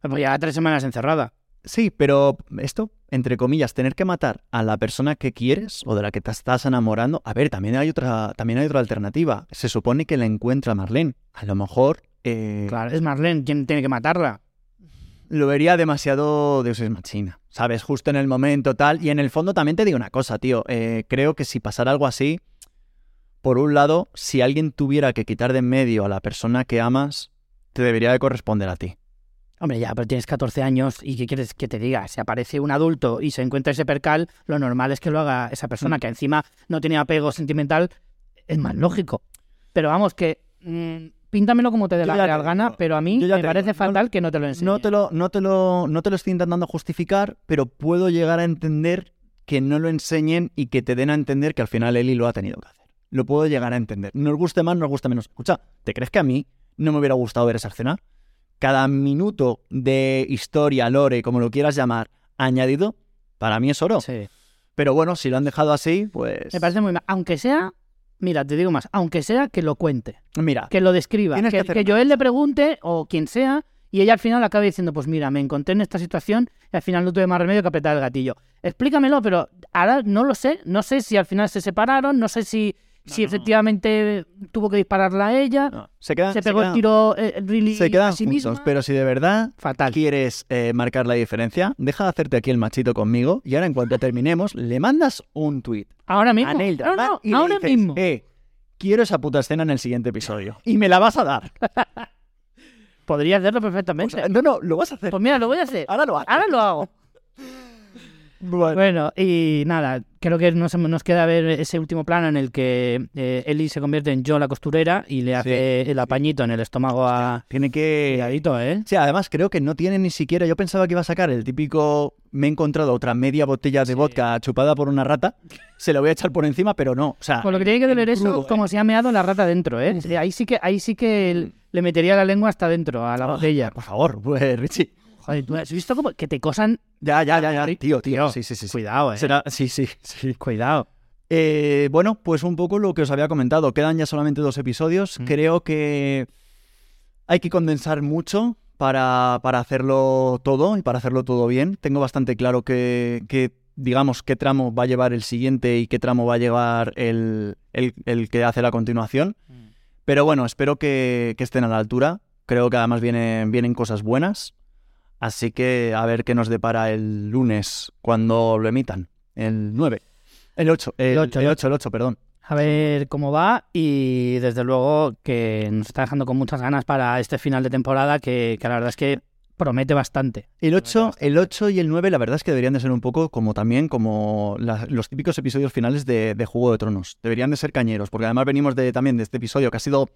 Pues ya tres semanas encerrada. Sí, pero esto, entre comillas, tener que matar a la persona que quieres o de la que te estás enamorando, a ver, también hay otra, también hay otra alternativa. Se supone que la encuentra Marlene. A lo mejor eh, Claro, es Marlene quien tiene que matarla. lo vería demasiado Deus es machina, ¿sabes? Justo en el momento tal. Y en el fondo también te digo una cosa, tío. eh, creo que si pasara algo así, por un lado, si alguien tuviera que quitar de en medio a la persona que amas, te debería de corresponder a ti. Hombre, ya, pero tienes 14 años y ¿qué quieres que te diga? Si aparece un adulto y se encuentra ese percal, lo normal es que lo haga esa Mm. persona, que encima no tiene apego sentimental, es más lógico. Pero vamos, que mm, píntamelo como te dé la real gana, pero a mí me parece digo, no- fatal que no te lo enseñen. No te lo, no te lo, no te lo estoy intentando justificar, pero puedo llegar a entender que no lo enseñen y que te den a entender que al final Eli lo ha tenido que hacer. Lo puedo llegar a entender. Nos guste más, nos guste menos. Escucha, ¿te crees que a mí no me hubiera gustado ver esa escena? Cada minuto de historia, lore, como lo quieras llamar, añadido, para mí es oro. Sí. Pero bueno, si lo han dejado así, pues... Me parece muy mal. Aunque sea, mira, te digo más, aunque sea que lo cuente, Mira, que lo describa, que, que que Joel le pregunte o quien sea y ella al final acabe diciendo, pues mira, me encontré en esta situación y al final no tuve más remedio que apretar el gatillo. Explícamelo, pero ahora no lo sé, no sé si al final se separaron, no sé si, si no. efectivamente tuvo que dispararla a ella, se quedan, se pegó quedan- el tiro eh, really se quedan a sí juntos, misma. pero si de verdad Fatal. quieres eh, marcar la diferencia, deja de hacerte aquí el machito conmigo y ahora en cuanto terminemos, le mandas un tweet Ahora mismo. a Neil Druckmann y ahora dices, mismo. eh, quiero esa puta escena en el siguiente episodio. Y me la vas a dar. Podría hacerlo O perfectamente. sea, no, no, lo vas a hacer. Pues mira, lo voy a hacer. Ahora lo haces. Ahora lo hago. Bueno, Bueno, y nada, creo que nos, nos queda ver ese último plano en el que eh, Ellie se convierte en Joe la costurera y le hace el apañito en el estómago a... tiene que... Cuidadito, ¿eh? Sí, además creo que no tiene ni siquiera. Yo pensaba que iba a sacar el típico. Me he encontrado otra media botella de vodka chupada por una rata. Se lo voy a echar por encima, pero no. O sea, Por lo que tiene que doler eso, ¿eh? como si ha meado la rata dentro, ¿eh? Ahí sí que, ahí sí que le metería la lengua hasta dentro, a la botella. por favor, pues, Richie. Joder, ¿tú has visto cómo que te cosan? Ya, ya, ya, ya. Tío, tío. Tío, Sí, sí, sí. sí. Cuidado, ¿eh? Será... Sí, sí, sí. Cuidado. Eh, bueno, pues un poco lo que os había comentado. Quedan ya solamente dos episodios. Mm. Creo que hay que condensar mucho para, para hacerlo todo y para hacerlo todo bien. Tengo bastante claro que, que, digamos, qué tramo va a llevar el siguiente y qué tramo va a llevar el, el- el que hace la continuación. Pero bueno, espero que, que estén a la altura. Creo que además vienen, vienen cosas buenas. Así que a ver qué nos depara el lunes cuando lo emitan. El 9. El 8. El, El ocho, el el 8, el 8, perdón. A ver cómo va y desde luego que nos está dejando con muchas ganas para este final de temporada que, que la verdad es que promete bastante. El 8, el 8 y el 9 la verdad es que deberían de ser un poco como también como la- los típicos episodios finales de, de Juego de Tronos. Deberían de ser cañeros, porque además venimos de, también de este episodio que ha sido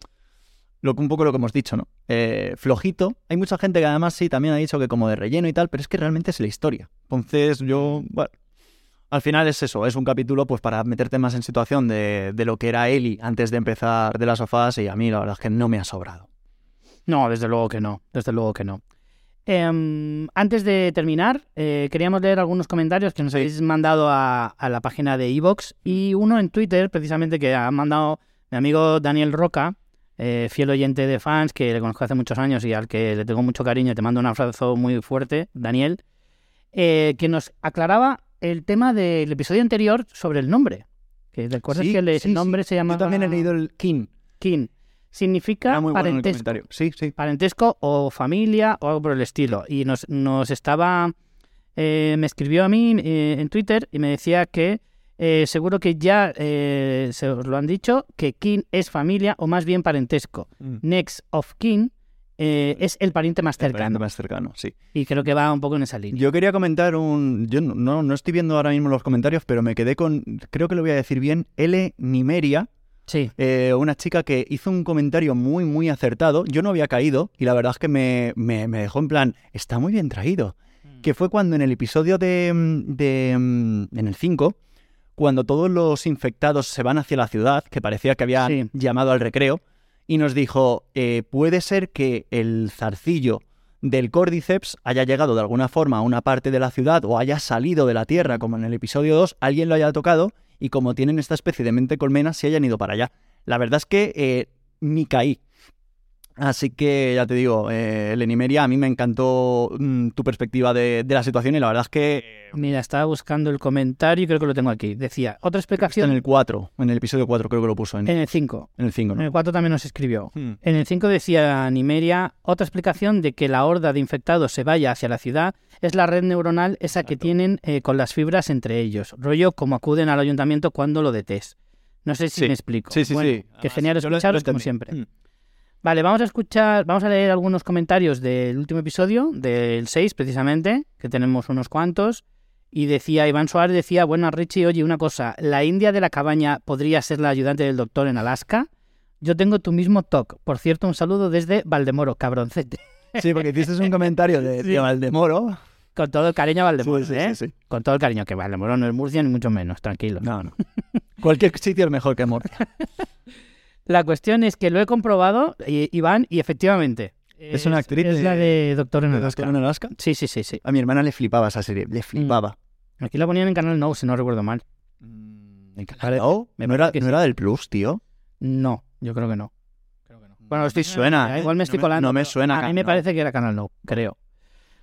lo, un poco lo que hemos dicho, ¿no? Eh, flojito. Hay mucha gente que además sí también ha dicho que como de relleno y tal, pero es que realmente es la historia. Entonces yo, bueno, al final es eso, es un capítulo pues para meterte más en situación de, de lo que era Eli antes de empezar de las sofás y a mí la verdad es que no me ha sobrado. No, desde luego que no, desde luego que no. Em, antes de terminar, eh, queríamos leer algunos comentarios que nos habéis mandado a, a la página de Evox y uno en Twitter, precisamente, que ha mandado mi amigo Daniel Roca, eh, fiel oyente de fans, que le conozco hace muchos años y al que le tengo mucho cariño. Te mando un abrazo muy fuerte, Daniel, eh, que nos aclaraba el tema del episodio anterior sobre el nombre. Que recuerdas Sí, que el, sí, nombre sí. se llama Yo también he leído el King. Kin. Significa muy bueno parentesco comentario. Sí, sí. parentesco o familia o algo por el estilo. Y nos, nos estaba. eh, me escribió a mí en Twitter y me decía que eh, seguro que ya eh, se os lo han dicho, que kin es familia o más bien parentesco. Next of kin eh, es el pariente más El pariente cercano. más cercano, sí. Y creo que va un poco en esa línea. Yo quería comentar un... Yo no, no, estoy viendo ahora mismo los comentarios, pero me quedé con... Creo que lo voy a decir bien. L. Nimeria, Sí, eh, una chica que hizo un comentario muy, muy acertado. Yo no había caído y la verdad es que me, me- me dejó en plan... Está muy bien traído. Que fue cuando en el episodio de... mm, de mm, en el 5, cuando todos los infectados se van hacia la ciudad, que parecía que habían Sí. llamado al recreo, y nos dijo, eh, puede ser que el zarcillo del Cordyceps haya llegado de alguna forma a una parte de la ciudad o haya salido de la Tierra, como en el episodio 2, alguien lo haya tocado y como tienen esta especie de mente colmena, se hayan ido para allá. La verdad es que eh, ni caí. Así que ya te digo, eh, Lenimeria, a mí me encantó mm, tu perspectiva de, de la situación y la verdad es que mira, estaba buscando el comentario y creo que lo tengo aquí. Decía, otra está explicación en el 4, en el episodio 4 creo que lo puso, en, en el 5. en el 5, En ¿no? el 4 también nos escribió. Hmm. En el 5 decía Nimeria, otra explicación de que la horda de infectados se vaya hacia la ciudad es la red neuronal esa que tienen eh, con las fibras entre ellos. Rollo como acuden al ayuntamiento cuando lo de test. No sé si Sí. me explico. Sí, sí, Bueno, sí. Que Además, genial escucharos como siempre. Hmm. Vale, vamos a escuchar, vamos a leer algunos comentarios del último episodio, del 6 precisamente, que tenemos unos cuantos. Y decía, Iván Suárez decía, bueno, Richie, oye, una cosa, ¿la India de la cabaña podría ser la ayudante del doctor en Alaska? Yo tengo tu mismo TOC. Por cierto, un saludo desde Valdemoro, cabroncete. Sí, porque hiciste un comentario de, Sí. de Valdemoro. Con todo el cariño a Valdemoro, Sí, sí, ¿eh? sí, sí. Con todo el cariño, que Valdemoro no es Murcia ni mucho menos, tranquilo. No, no. Cualquier sitio es mejor que Murcia. La cuestión es que lo he comprobado, i- Iván, y efectivamente. Es una actriz Es de- la de Doctor en ¿De Alaska. Doctor en Alaska? Sí, sí, sí, sí. A mi hermana le flipaba esa serie, le flipaba. Aquí la ponían en Canal No, si no recuerdo mal. ¿En Parece- No, me no era, parece que no sí. era del Plus, tío. No, yo creo que no. Bueno, estoy suena. ¿eh? Igual me estoy No colando. No me suena. A mí me no. parece que era Canal No, creo.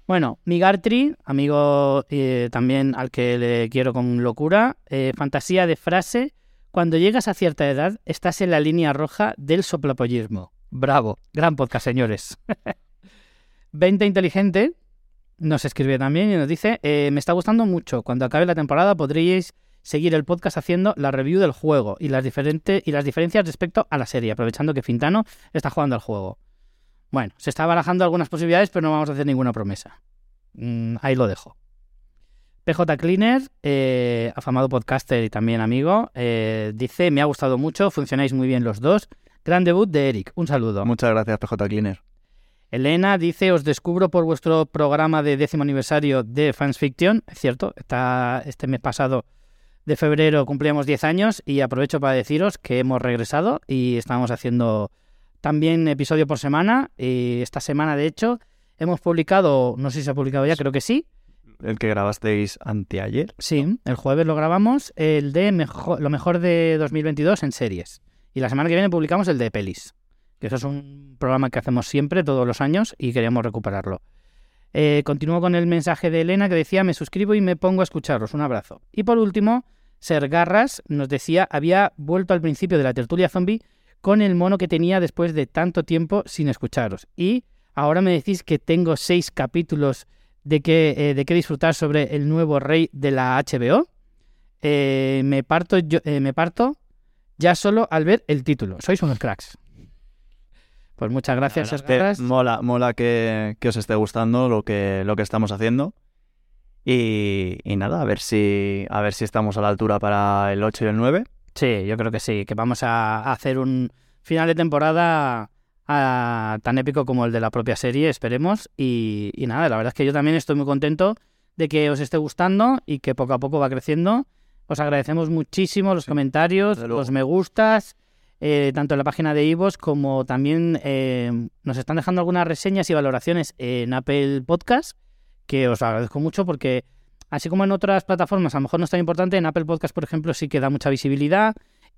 Bueno, Migartri, amigo eh, también al que le quiero con locura, eh, fantasía de frase Cuando llegas a cierta edad, estás en la línea roja del soplapollismo. Bravo, gran podcast, señores. 20 Inteligente nos escribe también y nos dice, eh, me está gustando mucho, cuando acabe la temporada podríais seguir el podcast haciendo la review del juego y las, diferentes, y las diferencias respecto a la serie, aprovechando que Fintano está jugando al juego. Bueno, se está barajando algunas posibilidades, pero no vamos a hacer ninguna promesa. Mm, ahí lo dejo. PJ Cleaner, eh, afamado podcaster y también amigo, eh, dice, me ha gustado mucho, funcionáis muy bien los dos. Gran debut de Eric, un saludo. Muchas gracias, PJ Cleaner. Elena dice, os descubro por vuestro programa de décimo aniversario de Fans Fiction. Es cierto, está, este mes pasado de febrero cumplíamos 10 años y aprovecho para deciros que hemos regresado y estamos haciendo también episodio por semana. Y esta semana, de hecho, hemos publicado, no sé si se ha publicado ya, creo que sí. El que grabasteis anteayer. Sí, el jueves lo grabamos, el de mejor, lo mejor de 2022 en series. Y la semana que viene publicamos el de pelis que eso es un programa que hacemos siempre, todos los años, y queríamos recuperarlo. Eh, continúo con el mensaje de Elena que decía, me suscribo y me pongo a escucharos. Un abrazo. Y por último, Ser Garras nos decía, había vuelto al principio de la tertulia zombie con el mono que tenía después de tanto tiempo sin escucharos. Y ahora me decís que tengo seis capítulos de que, eh, de disfrutar sobre el nuevo rey de la HBO. Eh, me, parto yo, me parto ya solo al ver el título. Sois unos cracks. Pues muchas gracias, Mola, mola que, os esté gustando lo que, lo que estamos haciendo. Y, nada, a ver si a ver si estamos a la altura para el 8 y el 9. Sí, yo creo que sí, que vamos a hacer un final de temporada ah, tan épico como el de la propia serie, esperemos. Y, y, nada, la verdad es que yo también estoy muy contento de que os esté gustando y que poco a poco va creciendo. Os agradecemos muchísimo los comentarios, los me gustas eh, tanto en la página de Ivos como también eh, nos están dejando algunas reseñas y valoraciones en Apple Podcast, que os agradezco mucho porque así como en otras plataformas a lo mejor no es tan importante, en Apple Podcast, por ejemplo, sí que da mucha visibilidad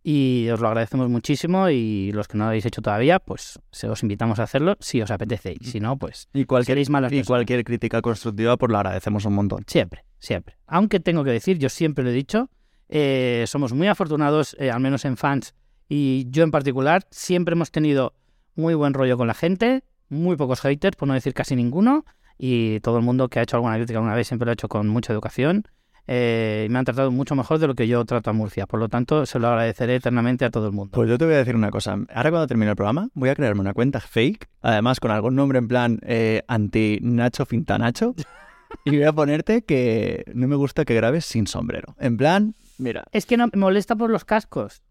y os lo agradecemos muchísimo y los que no lo habéis hecho todavía, pues se os invitamos a hacerlo si os apetece y si no, pues y cualquier, y cualquier crítica constructiva, pues lo agradecemos un montón. Siempre, siempre. Aunque tengo que decir, yo siempre lo he dicho, eh, somos muy afortunados, al menos en fans, y yo en particular siempre hemos tenido muy buen rollo con la gente, muy pocos haters, por no decir casi ninguno, y todo el mundo que ha hecho alguna crítica alguna vez siempre lo ha hecho con mucha educación. Eh, y me han tratado mucho mejor de lo que yo trato a Murcia. Por lo tanto, se lo agradeceré eternamente a todo el mundo. Pues yo te voy a decir una cosa. Ahora cuando termine el programa, voy a crearme una cuenta fake, además con algún nombre en plan eh, anti-Nacho Fintanacho, y voy a ponerte que no me gusta que grabes sin sombrero. En plan, mira. Es que no me molesta por los cascos.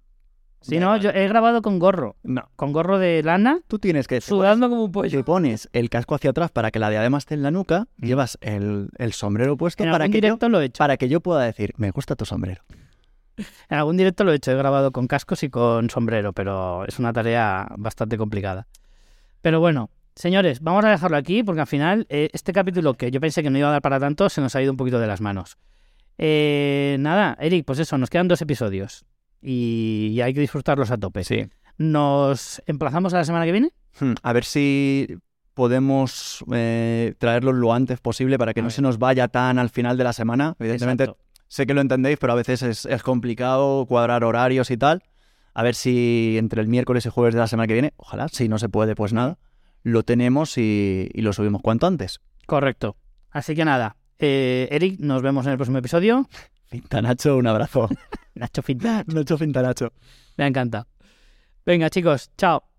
Si no, yo he grabado con gorro. No. Con gorro de lana. Tú tienes que... Sudando como un pollo. Te pones el casco hacia atrás para que la diadema esté en la nuca, mm. llevas el, sombrero puesto para que, directo yo, lo he hecho. para que yo pueda decir, me gusta tu sombrero. En algún directo lo he hecho, he grabado con cascos y con sombrero, pero es una tarea bastante complicada. Pero bueno, señores, vamos a dejarlo aquí porque al final eh, este capítulo que yo pensé que no iba a dar para tanto se nos ha ido un poquito de las manos. Eh, nada, Eric, pues eso, nos quedan dos episodios y, hay que disfrutarlos a tope. Sí. ¿Nos emplazamos a la semana que viene? Hmm, a ver si podemos eh, traerlos lo antes posible para que no se nos vaya tan al final de la semana. Evidentemente, sé que lo entendéis, pero a veces es, complicado cuadrar horarios y tal. A ver si entre el miércoles y jueves de la semana que viene, ojalá, si no se puede, pues nada, lo tenemos y, lo subimos cuanto antes. Correcto. Así que nada, eh, Eric, nos vemos en el próximo episodio. Finta Nacho, un abrazo. Nacho Finta. Nacho Finta Nacho. Me encanta. Venga, chicos, chao.